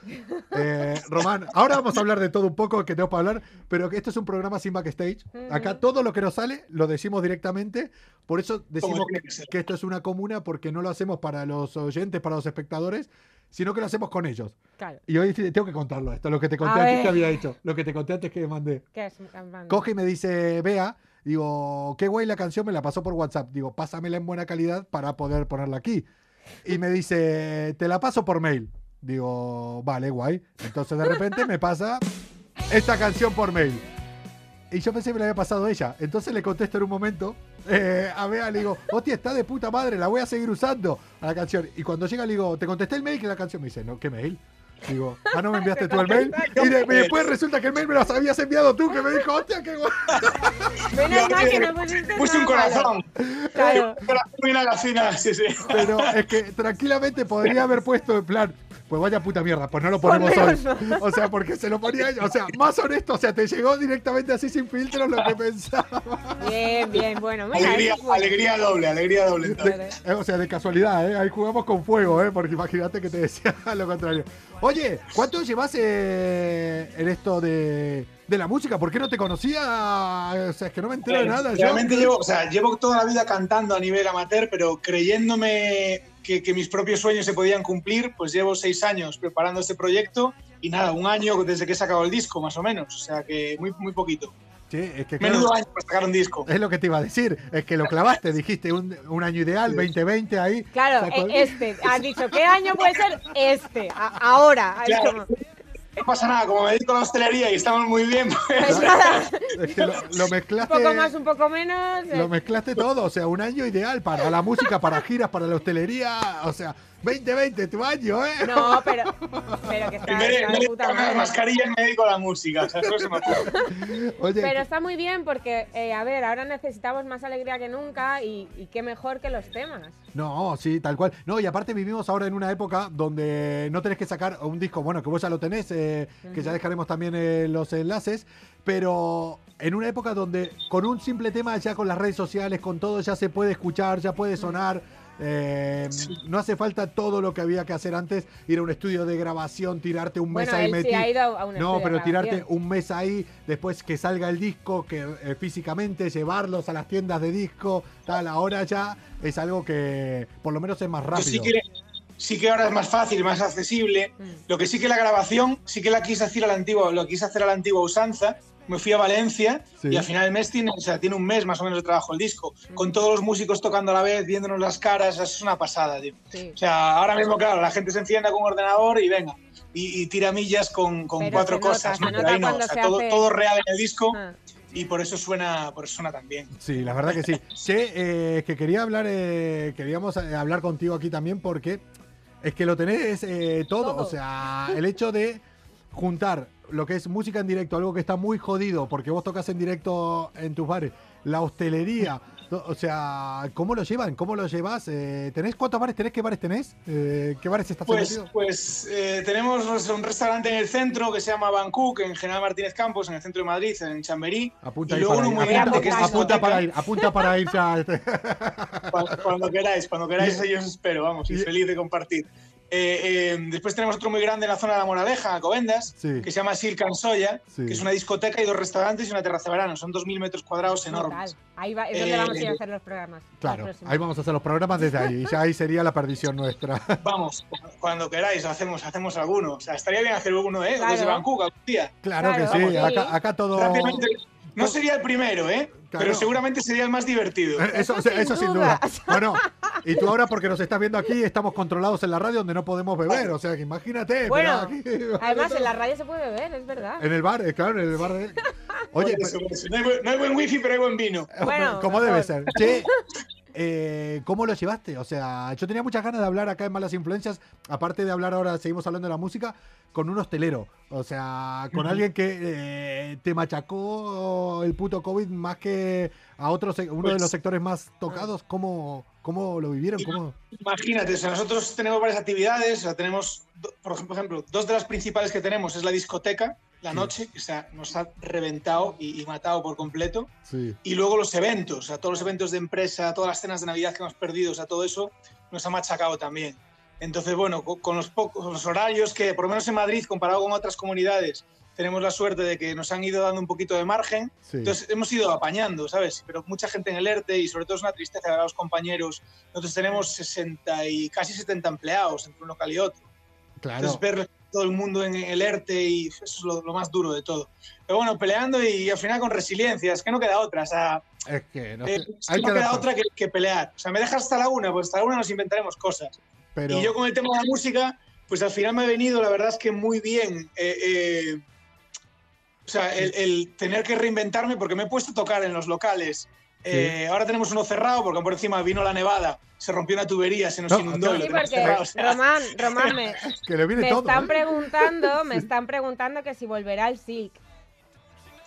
Eh, Román, ahora vamos a hablar de todo un poco que tengo para hablar, pero que esto es un programa sin backstage. Acá todo lo que nos sale lo decimos directamente, por eso decimos que, que esto es una comuna, porque no lo hacemos para los oyentes, para los espectadores, sino que lo hacemos con ellos. Claro. Y hoy tengo que contarlo esto, lo que te conté A antes ver. que había hecho, lo que te conté antes que mandé. ¿Qué es? Campana? Coge y me dice, vea, digo, qué guay la canción, me la pasó por WhatsApp. Digo, pásamela en buena calidad para poder ponerla aquí. Y me dice, te la paso por mail. Digo, vale, guay. Entonces de repente me pasa esta canción por mail. Y yo pensé que me la había pasado ella. Entonces le contesto en un momento eh, a Bea, le digo, hostia, está de puta madre, la voy a seguir usando a la canción. Y cuando llega le digo, te contesté el mail que la canción me dice, no, ¿qué mail? Digo, ah, no me enviaste tú el mail. Y, después resulta que el mail me lo habías enviado tú, que me dijo, hostia, qué guay. Menos mal que no pusiste Puse un corazón. Claro. Un corazón bien a la fina, sí, sí. Pero es que tranquilamente podría haber puesto en plan, pues vaya puta mierda, pues no lo ponemos hoy. O sea, porque se lo ponía, o sea, más honesto, o sea, te llegó directamente así sin filtros lo que pensaba. Bien, bien, bueno. Mira, Alegría, bueno. alegría doble, alegría doble. Claro. Eh, O sea, de casualidad, ¿eh? Ahí jugamos con fuego, ¿eh? Porque imagínate que te decía lo contrario. Oye, ¿cuánto llevas eh, en esto de, de la música? ¿Por qué no te conocía? O sea, es que no me entero de nada. yo. Realmente llevo, o sea, llevo toda la vida cantando a nivel amateur, pero creyéndome que, que mis propios sueños se podían cumplir, pues llevo seis años preparando este proyecto y nada, un año desde que he sacado el disco, más o menos. O sea, que muy, muy poquito. Sí, es que claro, Menudo año para sacar un disco. es lo que te iba a decir. Es que lo clavaste, dijiste un, un año ideal, 2020 ahí. Claro, sacó el- e- este. Has dicho, ¿qué año puede ser? Este. a- ahora. Claro. como- No pasa nada, como me dedico a la hostelería y estamos muy bien, pues, pues nada. Es que lo, lo Un mezclaste. poco más, un poco menos. eh, Lo mezclaste todo, o sea, un año ideal para la música, para giras, para la hostelería, o sea, 2020, tu año, ¿eh? No, pero, pero que está, de vez de puta madre. mascarillas me dedico a la música. O sea, eso se me. Oye, Pero está muy bien porque, eh, a ver, ahora necesitamos más alegría que nunca y, y qué mejor que los temas. no, sí, tal cual. No, y aparte vivimos ahora en una época donde no tenés que sacar un disco, bueno, que vos ya lo tenés, eh, que ya dejaremos también eh, los enlaces, pero en una época donde con un simple tema, ya con las redes sociales, con todo, ya se puede escuchar, ya puede sonar. Eh, No hace falta todo lo que había que hacer antes, ir a un estudio de grabación, tirarte un mes Bueno, ahí sí metido. No, pero tirarte un mes ahí, después que salga el disco, que eh, físicamente llevarlos a las tiendas de disco, tal, ahora ya es algo que por lo menos es más rápido. sí que, sí que ahora es más fácil, más accesible. Mm. Lo que sí que la grabación, sí que la quise hacer a la antigua, lo quise hacer a la antigua usanza. Me fui a Valencia Sí. y al final del mes tiene, o sea, tiene un mes más o menos de trabajo el disco, con todos los músicos tocando a la vez, viéndonos las caras, eso es una pasada, tío. Sí. O sea, ahora mismo, claro, la gente se encienda con un ordenador y venga, y, y tira millas con, con cuatro nota, cosas, ¿no? Pero ahí no, o sea, se todo, hace- todo real en el disco Ah. y por eso suena, por eso suena tan bien. Sí, la verdad que sí. Che, eh, que quería hablar, eh, queríamos eh, hablar contigo aquí también porque es que lo tenés eh, todo. Todo. O sea, el hecho de juntar lo que es música en directo, algo que está muy jodido porque vos tocas en directo en tus bares, la hostelería. O sea, ¿cómo lo llevan? ¿Cómo lo llevas? Eh, ¿Tenés cuántos bares tenés? ¿Qué bares tenés? Eh, ¿Qué bares estás Pues, metido? pues eh, tenemos un restaurante en el centro que se llama Bangkok, en General Martínez Campos, en el centro de Madrid, en Chamberí. Apunta y ahí luego para uno ir. muy Apunta, grande que es apunta para ir. Apunta para ir ya. Cuando, cuando queráis, cuando queráis, yo os espero, vamos, Y- feliz de compartir. Eh, eh, después tenemos otro muy grande en la zona de la Moraleja, en Alcobendas, Sí. que se llama Silk and Soya, Sí. que es una discoteca y dos restaurantes y una terraza de verano. Son 2.000 metros cuadrados enormes. Total. Ahí va, es donde Eh, vamos a ir a hacer los programas. Claro, ahí vamos a hacer los programas desde ahí. Y ya ahí sería la perdición nuestra. Vamos, cuando queráis, hacemos, hacemos alguno. O sea, estaría bien hacer uno, ¿eh? Claro. Desde Bangkok algún día. Claro, Claro, que sí, sí. acá, acá todo. Rápidamente. No sería el primero, ¿eh? Claro. Pero seguramente sería el más divertido. Eh, Eso, Eso eso, sin sin duda. Bueno, y tú ahora porque nos estás viendo aquí, estamos controlados en la radio donde no podemos beber. O sea, que imagínate. Bueno, pero aquí- además en la radio se puede beber, es verdad. En el bar, eh, claro, en el bar. de- Oye, eso. No, hay, buen- no hay buen wifi, pero hay buen vino. Bueno, como mejor. debe ser. Che, eh, ¿cómo lo llevaste? O sea, yo tenía muchas ganas de hablar acá en Malas Influencias, aparte de hablar ahora, seguimos hablando de la música, con un hostelero. O sea, con alguien que eh, te machacó el puto COVID más que a otro, se- uno de Pues- los sectores más tocados. ¿Cómo, cómo lo vivieron? ¿Cómo? Imagínate, o sea, nosotros tenemos varias actividades, o sea, tenemos, por ejemplo, dos de las principales que tenemos es la discoteca, la noche, que o sea, nos ha reventado y, y matado por completo, Sí. y luego los eventos, o sea, todos los eventos de empresa, todas las cenas de Navidad que hemos perdido, o sea, todo eso nos ha machacado también. Entonces, bueno, co- con los pocos los horarios que, por lo menos en Madrid, comparado con otras comunidades, tenemos la suerte de que nos han ido dando un poquito de margen, Sí. entonces hemos ido apañando, ¿sabes? Pero mucha gente en el ERTE y sobre todo es una tristeza ver a los compañeros. Nosotros tenemos 60 y casi 70 empleados entre un local y otro. claro. Entonces ver todo el mundo en el ERTE y eso es lo, lo más duro de todo. Pero bueno, peleando y, al final con resiliencia, es que no queda otra. O sea, Es que no, eh, es que no que queda otra que, que pelear. O sea, me dejas hasta la una, pues hasta la una nos inventaremos cosas. pero Y yo con el tema de la música, pues al final me ha venido, la verdad es que muy bien. eh, eh, o sea, el, el tener que reinventarme, porque me he puesto a tocar en los locales Eh, ahora tenemos uno cerrado porque por encima vino la nevada, se rompió una tubería, se nos inundó. Sí, porque Román, Román me, están ¿eh? preguntando, me están preguntando que si volverá el Silk.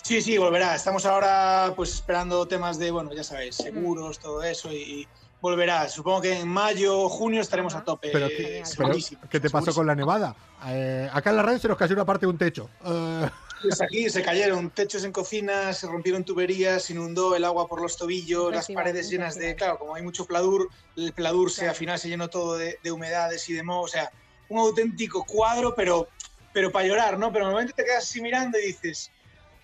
Sí, sí, volverá. Estamos ahora pues esperando temas de, bueno, ya sabéis, seguros, todo eso y, volverá. Supongo que en mayo o junio estaremos a tope. Pero, ¿qué te pasó con la nevada? Eh, acá en la radio se nos cayó una parte de un techo. Uh... Pues aquí se cayeron techos en cocinas, se rompieron tuberías, se inundó el agua por los tobillos, las paredes llenas de. Claro, como hay mucho pladur, el pladur se, al final se llenó todo de, humedades y de moho. O sea, un auténtico cuadro, pero, pero para llorar, ¿no? Pero normalmente te quedas así mirando y dices,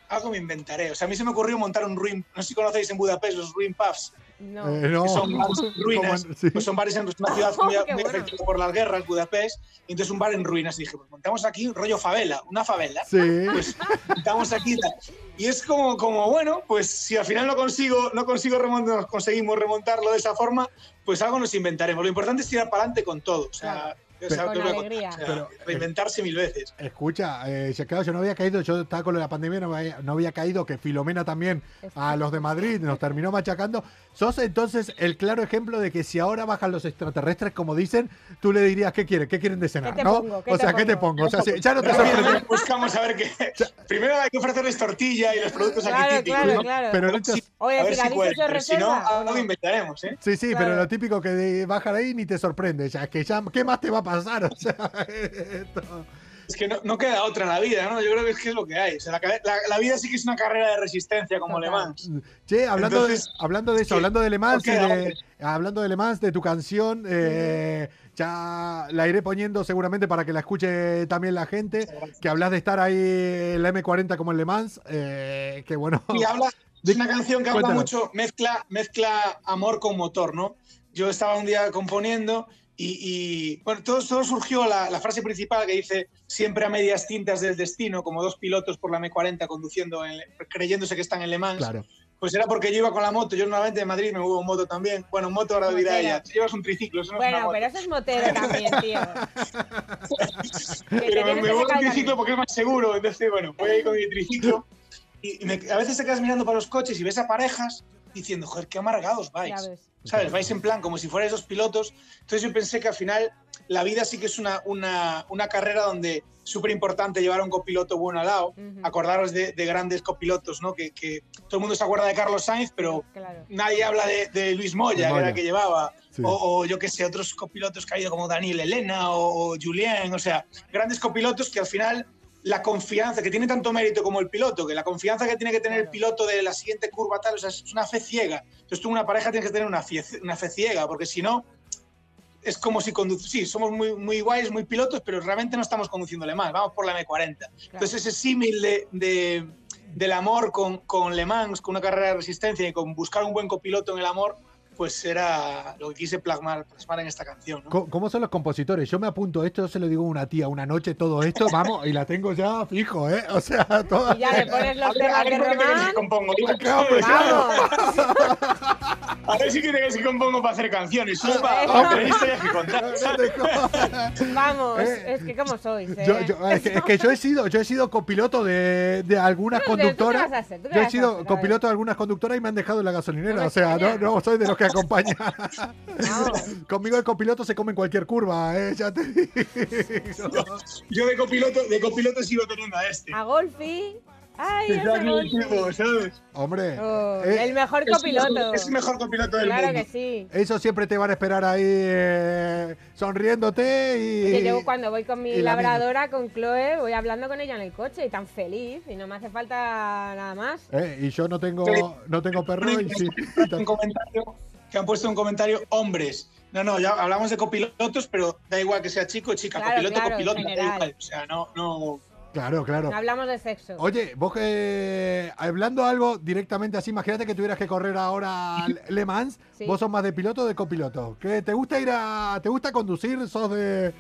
algo me inventaré. O sea, a mí se me ocurrió montar un ruin. No sé si conocéis en Budapest los ruin puffs. No. Eh, no. Son ruinas, pues son bares en una ciudad muy, muy afectada por las guerras, Budapest, y entonces un bar en ruinas. Y dije, pues montamos aquí un rollo favela, una favela. Sí. Pues montamos aquí. Y es como, como, bueno, pues si al final no consigo, no consigo remontar, conseguimos remontarlo de esa forma, pues algo nos inventaremos. Lo importante es tirar para adelante con todo. O sea, reinventarse mil veces. Escucha, eh, yo no había caído, yo estaba con la pandemia, no había, no había caído que Filomena también a los de Madrid nos terminó machacando. Sos entonces el claro ejemplo de que si ahora bajan los extraterrestres, como dicen, tú le dirías, ¿qué quieren? ¿Qué quieren de cenar? ¿no? o sea, ¿qué te pongo? O sea, ya no te sorprende. Buscamos a ver qué. Primero hay que ofrecerles tortilla y los productos claro, aquí típicos. Claro, claro. Pero Oye, a ver si, puede, si no, algo inventaremos, ¿eh? Sí, sí, pero lo típico que de bajar ahí ni te sorprende. Ya, que ya, ¿qué más te va a pasar? O sea, Es que no, queda otra en la vida, ¿no? Yo creo que es, que es lo que hay. la, vida sí que es una carrera de resistencia como Le Mans. Che, hablando, de, hablando de eso, hablando de Le Mans, hablando de Le Mans, de tu canción, eh, ya la iré poniendo seguramente para que la escuche también la gente, que hablas de estar ahí en la M40 como en Le Mans, eh, que bueno... Y habla, es una canción que habla mucho, mezcla, mezcla amor con motor, ¿no? Yo estaba un día componiendo y, bueno, todo, todo surgió la, la, frase principal que dice siempre a medias tintas del destino, como dos pilotos por la M40 conduciendo, creyéndose que están en Le Mans. Claro. Pues era porque yo iba con la moto. Yo normalmente de Madrid me muevo en moto también. Bueno, en moto ahora dirá ella. llevas un triciclo. Eso no bueno, es una pero eso es motero también, tío. pero me, me voy en triciclo porque es más seguro. Entonces, bueno, voy a ir con mi triciclo. Y, a veces te quedas mirando para los coches y ves a parejas diciendo, joder, qué amargados vais. ¿Sabes? Vais en plan como si fuerais dos pilotos. Entonces yo pensé que al final la vida sí que es una, una, una carrera donde súper importante llevar a un copiloto bueno al lado. Acordaros de, grandes copilotos, ¿no? Que, que, todo el mundo se acuerda de Carlos Sainz, pero nadie habla de, de Luis Moya, que era el que llevaba. O, yo qué sé, otros copilotos que ha ido como Daniel Elena o, o Julien. O sea, grandes copilotos que al final la confianza, que tiene tanto mérito como el piloto, que la confianza que tiene que tener el piloto de la siguiente curva tal, o sea, es una fe ciega. Entonces tú una pareja tienes que tener una fe, una fe ciega, porque si no, es como si conducimos, sí, somos muy, muy guays, muy pilotos, pero realmente no estamos conduciéndole mal, vamos por la M40. Entonces ese símil de, del amor con, con Le Mans, con una carrera de resistencia y con buscar un buen copiloto en el amor, pues era lo que quise plasmar, plasmar en esta canción. ¿Cómo, son los compositores? Yo me apunto esto, se lo digo a una tía una noche, todo esto, vamos, y la tengo ya fijo, ¿eh? O sea, toda... Y ya le pones los temas de Román. compongo. A ver si quiere que se compongo para hacer canciones. Que contar. Vamos, eh, es que como sois. ¿eh? es, que, yo he sido, yo he sido copiloto de, de algunas conductoras. yo he sido copiloto de algunas conductoras y me han dejado en la gasolinera. o sea, no, no soy de los que acompaña. Conmigo el copiloto se come en cualquier curva, ¿eh? Ya te digo. Yo, de copiloto, de copiloto sigo teniendo a este. A Golfi. Ay. Hombre. Oh, eh, el mejor copiloto. Es, el mejor copiloto del mundo. Claro que sí. Eso siempre te van a esperar ahí eh, sonriéndote y. yo cuando voy con mi labradora, con Chloe, voy hablando con ella en el coche y tan feliz y no me hace falta nada más. Eh, y yo no tengo, no tengo perro y sí. Un comentario que han puesto un comentario hombres. No, no, ya hablamos de copilotos, pero da igual que sea chico o chica, copiloto, copiloto, da igual. O sea, no, no. Claro, claro. No hablamos de sexo. Oye, vos que hablando algo directamente así, imagínate que tuvieras que correr ahora Le Mans, vos sos más de piloto o de copiloto. ¿Qué te gusta ir a te gusta conducir? ¿Sos de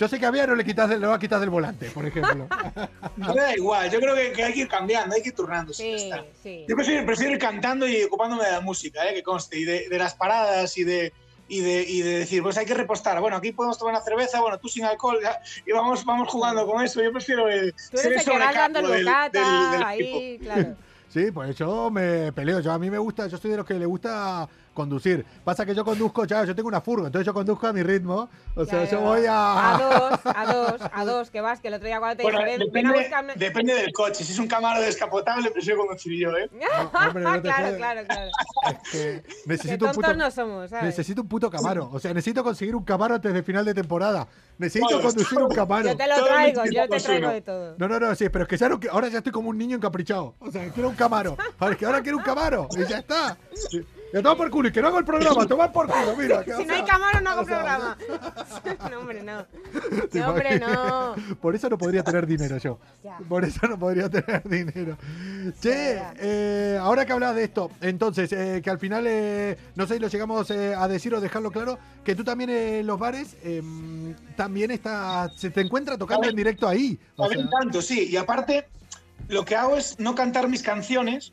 yo sé que a no le quitas le va a quitar del volante, por ejemplo. no da igual, yo creo que, hay que ir cambiando, hay que ir turnándose. Sí, sí. Yo prefiero, ir cantando y ocupándome de la música, ¿eh? que conste, y de, las paradas y de, y de, y de, decir, pues hay que repostar. Bueno, aquí podemos tomar una cerveza, bueno, tú sin alcohol, y vamos, vamos jugando con eso. Yo prefiero el, tú eres el que vas dando el bocata, ahí, claro. Sí, pues yo me peleo. Yo a mí me gusta, yo soy de los que le gusta conducir. Pasa que yo conduzco, ya, yo tengo una furgo, entonces yo conduzco a mi ritmo. O sea, yo voy a. A dos, a dos, a dos, que vas, que el otro día cuando te Bueno, dije, ven, ven depende, a buscarme. depende del coche. Si es un Camaro descapotable, prefiero conducir yo, ¿eh? hombre, no claro, claro, claro. Es que necesito un puto. no somos, ¿sabes? Necesito un puto Camaro. O sea, necesito conseguir un Camaro antes del final de temporada. Necesito Todos, conducir un Camaro. Yo te lo traigo, yo te traigo uno. de todo. No, no, no, sí, pero es que ya no, ahora ya estoy como un niño encaprichado. O sea, quiero un Camaro. Ahora, es que ahora quiero un Camaro. Y ya está. Ya toma por culo y que no hago el programa. Tomar por culo, mira. que, Si no hay Camaro, no hago sea, programa. No, hombre, no. ¿te No, hombre, no. Por eso no podría tener dinero yo. Ya. Por eso no podría tener dinero. Che, eh, ahora que hablas de esto, entonces, eh, que al final, eh, no sé si lo llegamos eh, a decir o dejarlo claro, que tú también en los bares eh, también está, se te encuentra tocando ver, en directo ahí. O A ver, sea, tanto, sí. Y aparte, lo que hago es no cantar mis canciones,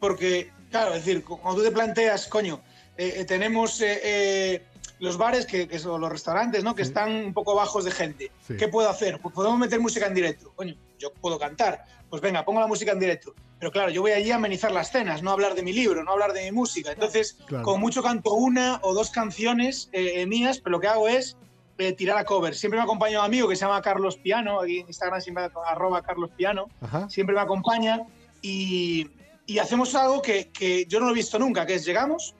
porque, claro, es decir, cu- cuando tú te planteas, coño, eh, eh, tenemos eh, eh, los bares, que, que son los restaurantes, ¿no? Que Sí. están un poco bajos de gente. Sí. ¿Qué puedo hacer? Pues podemos meter música en directo. Coño, yo puedo cantar. Pues venga, pongo la música en directo. Pero claro, yo voy allí a amenizar las cenas, no hablar de mi libro, no hablar de mi música. Entonces, Claro. como mucho canto una o dos canciones eh, eh, mías, pero lo que hago es eh, tirar a cover. Siempre me acompaña un amigo que se llama Carlos Piano, aquí en Instagram siempre arroba Carlos Piano, Ajá. siempre me acompaña y, y hacemos algo que, que yo no lo he visto nunca, que es llegamos,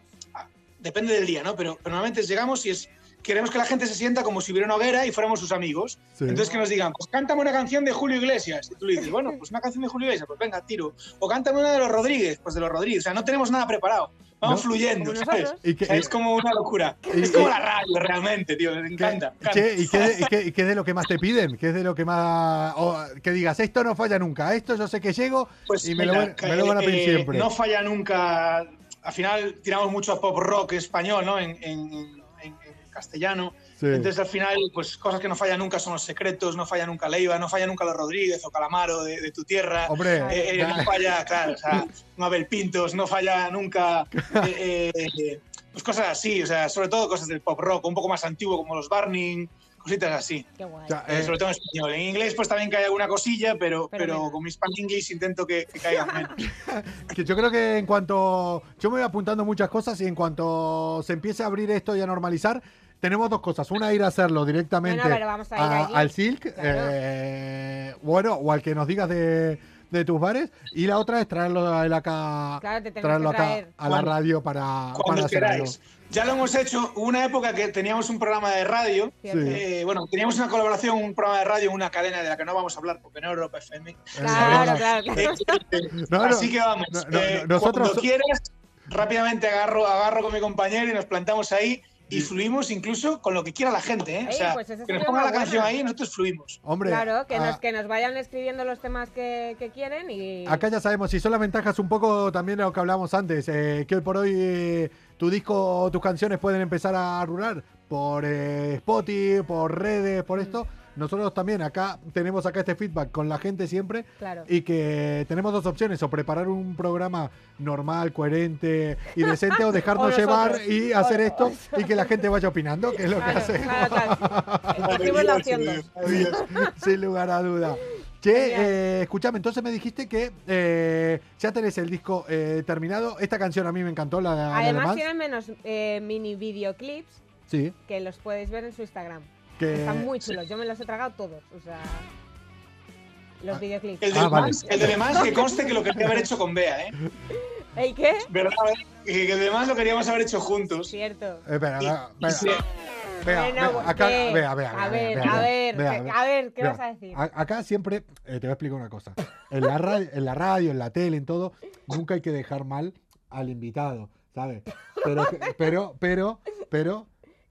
depende del día, ¿no? Pero, pero normalmente llegamos y es queremos que la gente se sienta como si hubiera una hoguera y fuéramos sus amigos. Sí. Entonces que nos digan, pues cántame una canción de Julio Iglesias. Y tú le dices, bueno, pues una canción de Julio Iglesias, pues venga, tiro. O cántame una de los Rodríguez, pues de los Rodríguez. O sea, no tenemos nada preparado. Vamos No. fluyendo, Como ¿sabes? Y que- sea, es como una locura. y- es como y- la radio, realmente, tío. Me encanta. me encanta. Che, ¿y qué, y qué- y qué es de lo que más te piden? ¿Qué es de lo que más.? o que digas, esto no falla nunca, esto yo sé que llego Pues y me, lo, mira, me lo van a pedir eh, siempre. No falla nunca. Al final tiramos mucho a pop rock español, ¿no? En, en- en- en castellano. Sí. Entonces, al final, pues cosas que no fallan nunca son los secretos, no falla nunca Leiva, no falla nunca los Rodríguez o Calamaro de, de tu tierra. Hombre, Eh, eh, no falla, claro, o sea, Mabel Pintos, no falla nunca. eh, eh, pues cosas así, o sea, sobre todo cosas del pop rock, un poco más antiguo, como los Barning, cositas así. Qué guay. Eh, eh, sobre todo en español. En inglés, pues también cae alguna cosilla, pero, Pero pero, con mi Span English intento que, que caigan menos. que yo creo que en cuanto. Yo me voy apuntando muchas cosas y en cuanto se empiece a abrir esto y a normalizar, tenemos dos cosas. Una, ir a hacerlo directamente vamos a al Silk, Claro. eh, bueno, o al que nos digas de, de tus bares. Y la otra es traerlo a él acá, Claro, te tenemos traerlo que acá traer. a la radio para, para hacer algo. queráis. Ya lo hemos hecho. Hubo una época que teníamos un programa de radio. Sí. eh, bueno, teníamos una colaboración, un programa de radio una cadena de la que no vamos a hablar porque no es Europa FM. Claro, claro, Eh, claro. No, no, Así que vamos. no, no, eh, nosotros- Cuando quieras, rápidamente agarro, agarro con mi compañero y nos plantamos ahí y fluimos incluso con lo que quiera la gente. ¿eh? O sea, pues que nos ponga la canción ahí y nosotros fluimos. Hombre, Claro, que a- nos, que nos vayan escribiendo los temas que, que quieren y. Acá ya sabemos, y son las ventajas un poco también de lo que hablábamos antes, eh, que hoy por hoy eh, tu disco o tus canciones pueden empezar a rular por eh, Spotify, por redes, por esto. Nosotros también acá tenemos acá este feedback con la gente siempre Claro. y que tenemos dos opciones, o preparar un programa normal, coherente y decente, o dejarnos O llevar nosotros. y hacer O- esto y que la gente vaya opinando, que es lo que hace. claro, claro. Escogimos la opción dos. Sin lugar a duda. Che, eh, escuchame, entonces me dijiste que eh, ya tenés el disco eh, terminado. Esta canción a mí me encantó, la, la de Además, tienen menos eh, mini videoclips Sí, que los podéis ver en su Instagram. Que... Están muy chulos. Yo me los he tragado todos. O sea. Los Ah. videoclips. El de, Ah, Le vale. El de que conste que lo quería haber hecho con Bea, ¿eh? ¿Ey qué? ¿Verdad? Que el de Mans lo queríamos haber hecho juntos. Cierto. Eh, espera, Y- vea, vea, se- vea, Bueno, vea, acá, vea, vea, A ver, vea, a ver, vea, ¿qué- vea. a ver, ¿qué Vea, vas a decir? acá siempre, eh, te voy a explicar una cosa. En la, radio, en la radio, en la tele, en todo, nunca hay que dejar mal al invitado, ¿sabes? Pero, pero, pero, pero,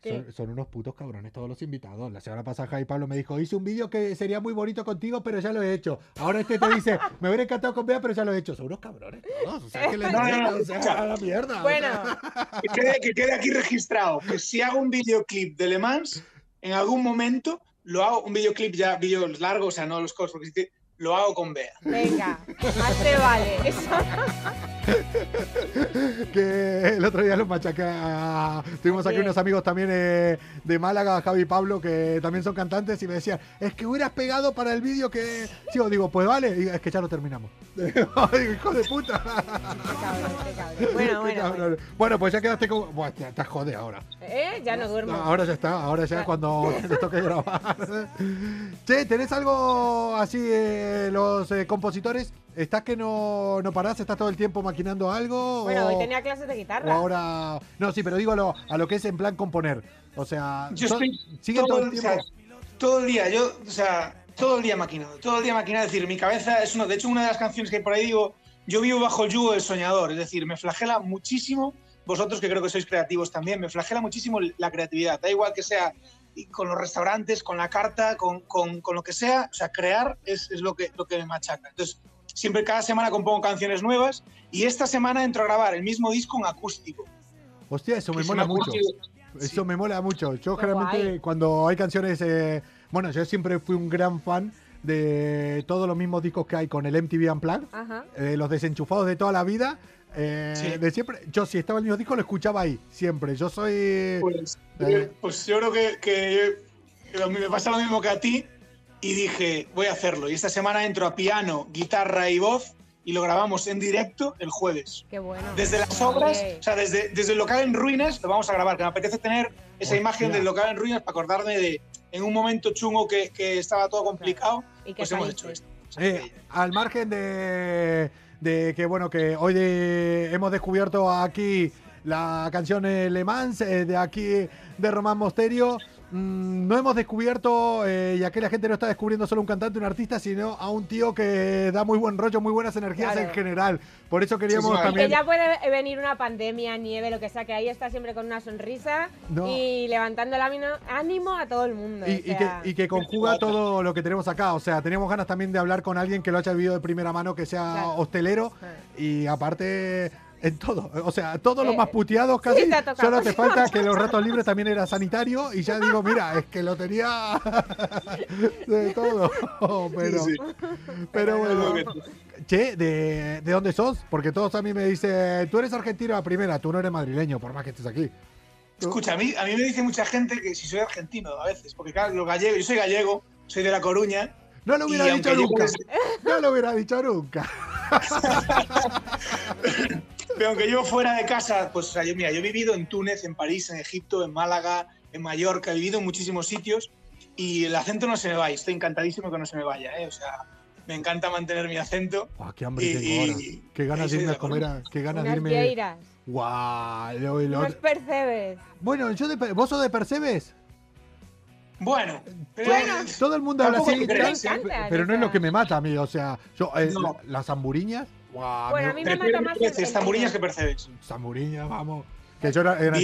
Son, son unos putos cabrones todos los invitados. La semana pasada Javi Pablo me dijo, hice un vídeo que sería muy bonito contigo, pero ya lo he hecho. Ahora este te dice, me hubiera encantado con Bea, pero ya lo he hecho. Son unos cabrones todos. O sea, que les No, no, no, o sea, a la mierda. o Bueno, sea. Que quede, que quede aquí registrado que si hago un videoclip de Le Mans, en algún momento lo hago, un videoclip ya, vídeos largos, o sea, no los cortos, porque si te- lo hago con Bea. venga, más te vale. Eso. que el otro día los machaca. Tuvimos aquí unos amigos también eh, de Málaga, Javi y Pablo, que también son cantantes y me decían, es que hubieras pegado para el vídeo que... Sí, digo, pues vale, y es que ya lo terminamos. hijo de puta. Bueno, bueno, bueno, pues ya quedaste con... Buah, te, te jode ahora. ¿Eh? Ya no duermo. ahora ya está, ahora ya cuando te toque grabar. che, ¿tenés algo así, eh, los eh, compositores? ¿Estás que no, no parás? ¿Estás todo el tiempo maquinando algo? Bueno, hoy tenía clases de guitarra. O ahora... No, sí, pero digo a lo, a lo que es en plan componer. O sea, yo estoy todo, el tiempo... todo el día, yo, o sea, todo el día maquinando, todo el día maquinando. Es decir, mi cabeza es uno. De hecho, una de las canciones que hay por ahí digo, yo vivo bajo el yugo del soñador. Es decir, me flagela muchísimo. Vosotros que creo que sois creativos también, me flagela muchísimo la creatividad. Da igual que sea con los restaurantes, con la carta, con, con, con lo que sea. O sea, crear es, es, lo, que, lo que me machaca. Entonces, siempre cada semana compongo canciones nuevas y esta semana entro a grabar el mismo disco en acústico. Hostia, eso me mola mucho. Eso me mola mucho. Yo generalmente cuando hay canciones, eh, bueno, yo siempre fui un gran fan de todos los mismos discos que hay con el MTV Unplugged, eh, los desenchufados de toda la vida. Eh, de siempre, yo si estaba el mismo disco lo escuchaba ahí, siempre. Yo soy. Pues, eh, pues yo creo que, que, me pasa lo mismo que a ti y dije, voy a hacerlo. Y esta semana entro a piano, guitarra y voz y lo grabamos en directo el jueves. Qué bueno. Desde las obras, o sea, desde, desde el local en ruinas lo vamos a grabar, que me apetece tener esa imagen del local en ruinas para acordarme de en un momento chungo que, que estaba todo complicado, ¿Y pues hemos hecho esto. Eh, al margen de, de, que, bueno, que hoy hemos descubierto aquí la canción Le Mans, eh, de aquí de Román Mosterio. Mm, no hemos descubierto, eh, y aquí la gente no está descubriendo solo un cantante, un artista, sino a un tío que da muy buen rollo, muy buenas energías en general. Por eso queríamos también. que ya puede venir una pandemia, nieve, lo que sea, que ahí está siempre con una sonrisa y levantando el ánimo a todo el mundo. Y, que, conjuga todo lo que tenemos acá. O sea, teníamos ganas también de hablar con alguien que lo haya vivido de primera mano, que sea hostelero. Y aparte en todo. O sea, todos los eh, más puteados casi. solo te falta que los ratos libres también era sanitario y ya digo, mira, es que lo tenía de todo. Pero, pero bueno. Che, ¿de, ¿de dónde sos? Porque todos a mí me dicen, tú eres argentino a primera, tú no eres madrileño, por más que estés aquí. Escucha, a mí, a mí me dice mucha gente que si soy argentino a veces, porque claro, los gallegos, yo soy gallego, soy de La Coruña. No lo hubiera dicho nunca. No lo hubiera dicho nunca. Pero aunque yo fuera de casa, pues yo, mira, yo he vivido en Túnez, en París, en Egipto, en Málaga, en Mallorca, he vivido en muchísimos sitios y el acento no se me va. Y estoy encantadísimo que no se me vaya, ¿eh? O sea, me encanta mantener mi acento. qué hambre tengo ahora. Qué ganas de irme a comer, qué ganas de irme. Guau, Los percebes. Bueno, yo de, ¿vos sos de percebes? Bueno, todo el mundo habla así, pero, no es lo que me mata a mí, o sea, yo, eh, las zamburiñas bueno, a mí me mata más. Zamburiñas que percebes. Zamburiñas, vamos. Que yo era, era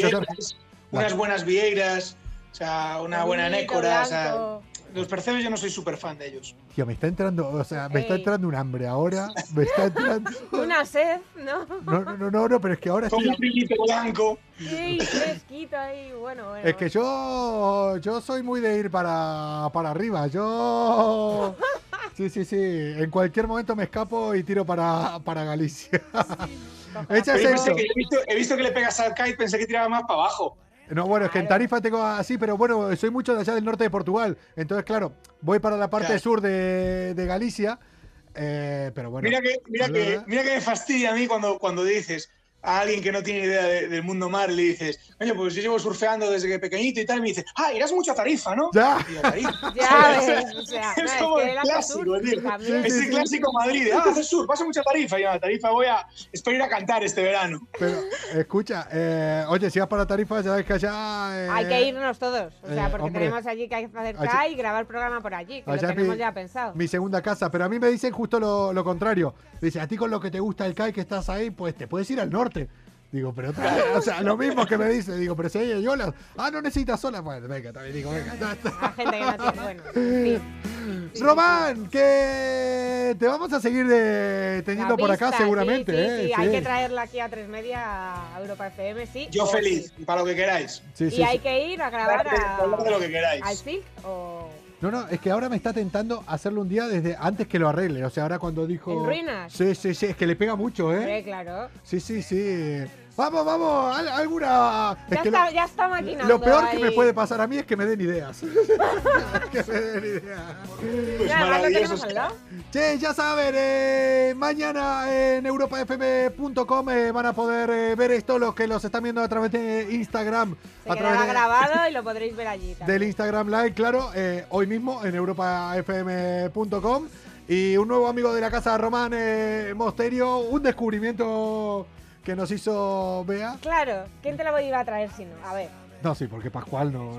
unas buenas vieiras, o sea, una buena nécora, o sea, los percebes yo no soy súper fan de ellos. Tío, me está entrando, o sea, me está entrando un hambre ahora, me está entrando... Una sed, ¿no? No, no, no, no, pero es que ahora Como un pilito blanco. Sí, fresquito ahí, bueno, bueno. Es que yo, yo soy muy de ir para, para arriba, yo... Sí, sí, sí. En cualquier momento me escapo y tiro para, para Galicia. eso. he, visto, que le pegas al kite, pensé que tiraba más para abajo. No, bueno, es que en Tarifa tengo así, pero bueno, soy mucho de allá del norte de Portugal. Entonces, claro, voy para la parte sur de, de Galicia. Eh, pero bueno. Mira que, mira, que, mira que me fastidia a mí cuando, cuando dices, a alguien que no tiene idea del mundo mar le dices, coño, pues yo llevo surfeando desde que pequeñito y tal, y me dice, ah, irás mucho a Tarifa, ¿no? Ya. ya o sea, es como el clásico, es el clásico Madrid, ah, haces sur, pasa mucha Tarifa, y a Tarifa voy a, espero ir a cantar este verano. Pero, escucha, eh, oye, si vas para Tarifa, ya ves que allá... Eh, Hay que irnos todos, o sea, eh, porque tenemos allí que hacer K y grabar programa por allí, que lo tenemos ya pensado. Mi segunda casa, pero a mí me dicen justo lo, lo contrario. Dice, a ti con lo que te gusta el CAI que estás ahí, pues te puedes ir al norte. Digo, pero otra vez, o sea, lo mismo que me dice, digo, pero si ella y la, ah, no necesitas sola, bueno, venga, también digo, venga. La gente que no tiene, bueno, Román, que te vamos a seguir teniendo por acá seguramente. Sí, sí, ¿eh? hay que traerla aquí a tres media a Europa FM, sí. Yo feliz, para lo que queráis. y hay que ir a grabar a, de lo que queráis. al Silk o... No, no, es que ahora me está tentando hacerlo un día desde antes que lo arregle. O sea, ahora cuando dijo. ¿En ruinas? Sí, sí, sí, es que le pega mucho, ¿eh? Sí, claro. Sí, sí, sí. Vamos, vamos, alguna. Ya, está, ya está maquinando. Lo peor que me puede pasar a mí es que me den ideas. que me den ideas. Pues Ya, lo. Che, ya saben, eh, mañana en europafm.com eh, van a poder eh, ver esto los que los están viendo a través de Instagram. Se a quedará través de- grabado y lo podréis ver allí. también. del Instagram Live, claro, eh, hoy mismo en europafm.com. Y un nuevo amigo de la casa, Román eh, Mosterio, un descubrimiento que nos hizo Bea. Claro, ¿quién te lo iba a traer si no? A ver, No, sí, porque Pascual no.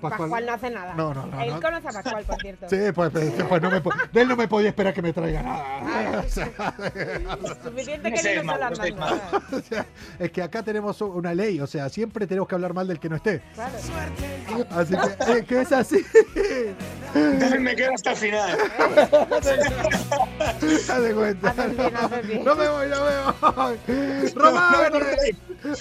Pascual, no hace nada. No, no, no, Él no. conoce a Pascual, por cierto. Sí, pues, pues, pues no me, de él no me podía esperar que me traiga nada. O sea, Suficiente que mal, no mal. mal. o sea, es que acá tenemos una ley, o sea, siempre tenemos que hablar mal del que no esté. Claro. Así que, eh, que es así. Entonces me quedo hasta el final. Haz cuenta. No me voy, no me voy. Román,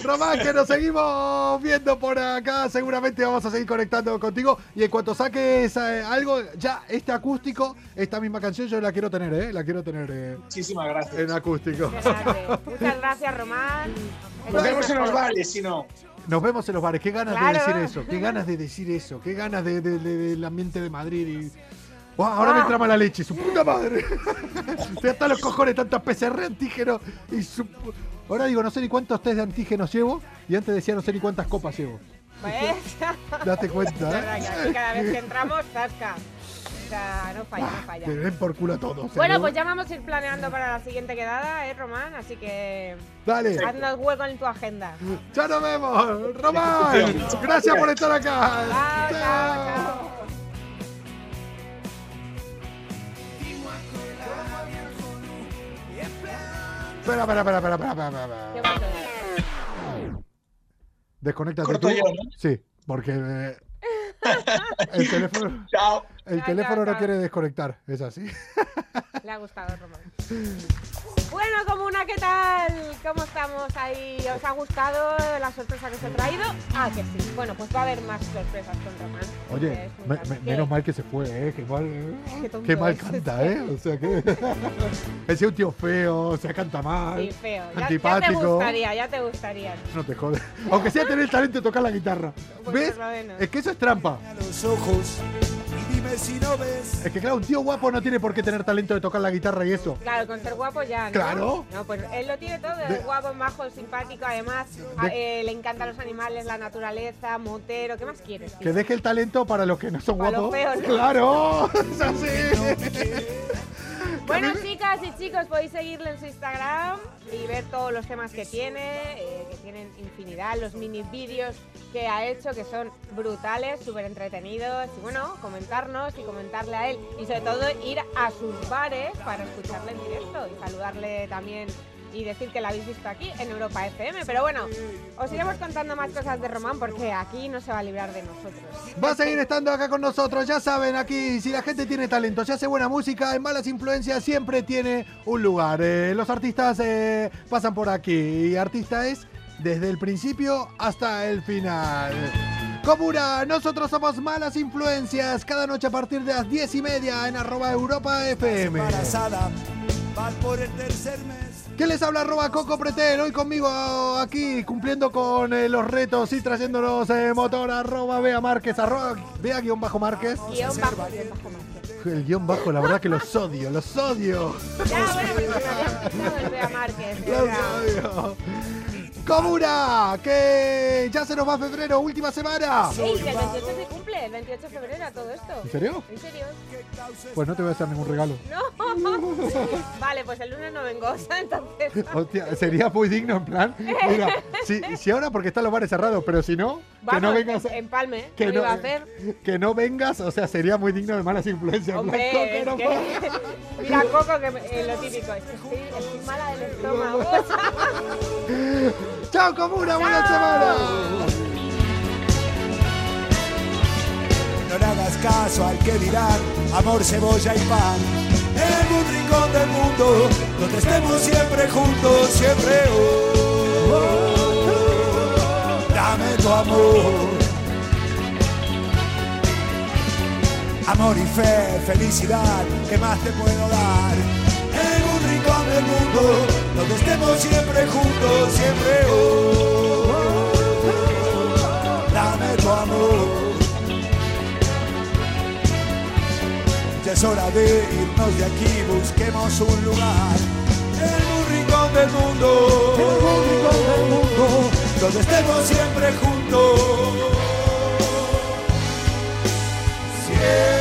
Román, que nos seguimos viendo por acá. Seguramente vamos a seguir conectando contigo. Y en cuanto saques eh, algo, ya este acústico, esta misma canción, yo la quiero tener, ¿eh? La quiero tener eh, Muchísimas gracias. en acústico. Muchas gracias, Román. Nos vemos en los bares, si no. Nos vemos en los bares. Qué ganas Claro. de decir eso. Qué ganas de decir eso. Qué ganas de, de- de- del ambiente de Madrid. Y... Ahora me trama la leche. Su puta madre. Estoy hasta los cojones tantas PCR antígenos. Y su... Ahora digo, no sé ni cuántos test de antígenos llevo. Y antes decía, no sé ni cuántas copas llevo. Pues, Date cuenta, ¿eh? aquí cada vez que entramos, tasca. O sea, no falla, no falla. Que den por culo a todos. ¿eh? Bueno, pues ya vamos a ir planeando para la siguiente quedada, ¿eh, Román? Así que Dale. haznos hueco en tu agenda. Ya nos vemos. Román, gracias por estar acá. Chao, chao, chao. Espera, espera, espera, espera, espera, espera, Desconéctate Corto tú. yo, ¿no? Sí, porque eh, el teléfono, Chao. El teléfono no quiere desconectar. Es así. Le ha gustado, Román. Bueno, Comuna, ¿qué tal? ¿Cómo estamos ahí? ¿Os ha gustado la sorpresa que os he traído? Ah, que sí. Bueno, pues va a haber más sorpresas con Román. Oye, menos mal que se fue, ¿eh? Qué mal, eh. Qué mal es. canta, ¿eh? O sea, que. Ese es un tío feo, o sea, canta mal. Sí, feo. Ya, ya te antipático. gustaría, ya te gustaría. No te jodes. Aunque sea tener el talento de tocar la guitarra. Pues ¿Ves? Es que eso es trampa. a los ojos si no ves. Es que, claro, un tío guapo no tiene por qué tener talento de tocar la guitarra y eso. Claro, con ser guapo ya, ¿no? Claro. No, pues él lo tiene todo, De- es guapo, majo, simpático, además eh, le encantan los animales, la naturaleza, motero, ¿qué más quieres? tío? Que deje el talento para los que no son Para los guapos. feos, ¿no? ¡Claro! ¡Es así! Bueno, chicas y chicos, podéis seguirle en su Instagram y ver todos los temas que tiene, eh, que tienen infinidad, los mini vídeos que ha hecho, que son brutales, súper entretenidos, y bueno, comentarnos y comentarle a él, y sobre todo ir a sus bares para escucharle en directo y saludarle también y decir que la habéis visto aquí en Europa FM. Pero bueno, os iremos contando más cosas de Román porque aquí no se va a librar de nosotros. Va a seguir estando acá con nosotros, ya saben, aquí, si la gente tiene talento, si hace buena música, en malas influencias siempre tiene un lugar. Eh, los artistas eh, pasan por aquí y artista es desde el principio hasta el final. Comuna, nosotros somos malas influencias, cada noche a partir de las 10 y media en arroba Europa FM. Embarazada, por el tercer mes. ¿Qué les habla arroba Coco Pretel? Hoy conmigo aquí cumpliendo con eh, los retos y trayéndonos eh, motor arroba Bea Márquez, arroba Bea guion bajo Márquez. Guión bajo, guion bajo Márquez. El guion bajo, la verdad que los odio, los. Ya, bueno, Bea Márquez. Odio. Comuna, que ya se nos va febrero, última semana. Ey, que el 28 se cumple, el 28 de febrero todo esto. ¿En serio? ¿En serio? Pues no te voy a hacer ningún regalo. No. Vale, pues el lunes no vengo, o sea, entonces. Hostia, sería muy digno en plan. Mira, si, si ahora porque están los bares cerrados, pero si no, que no vengas. empalme, que ¿qué no, iba a hacer? que no vengas, o sea, sería muy digno de malas influencias. Hombre, Coco, es no que- puedo. Mira, Coco, que eh, lo típico, es que estoy, estoy mala del estómago. Chao, comuna, buena semana. No le hagas caso al que dirán amor, cebolla y pan. En algún rincón del mundo, donde estemos siempre juntos, siempre oh, oh, oh, dame tu amor. Amor y fe, felicidad, ¿qué más te puedo dar? el mundo, donde estemos siempre juntos, siempre oh, oh, oh dame tu amor. Ya es hora de irnos de aquí, busquemos un lugar, el rincón del mundo, el rincón del mundo, donde estemos siempre juntos. Siempre.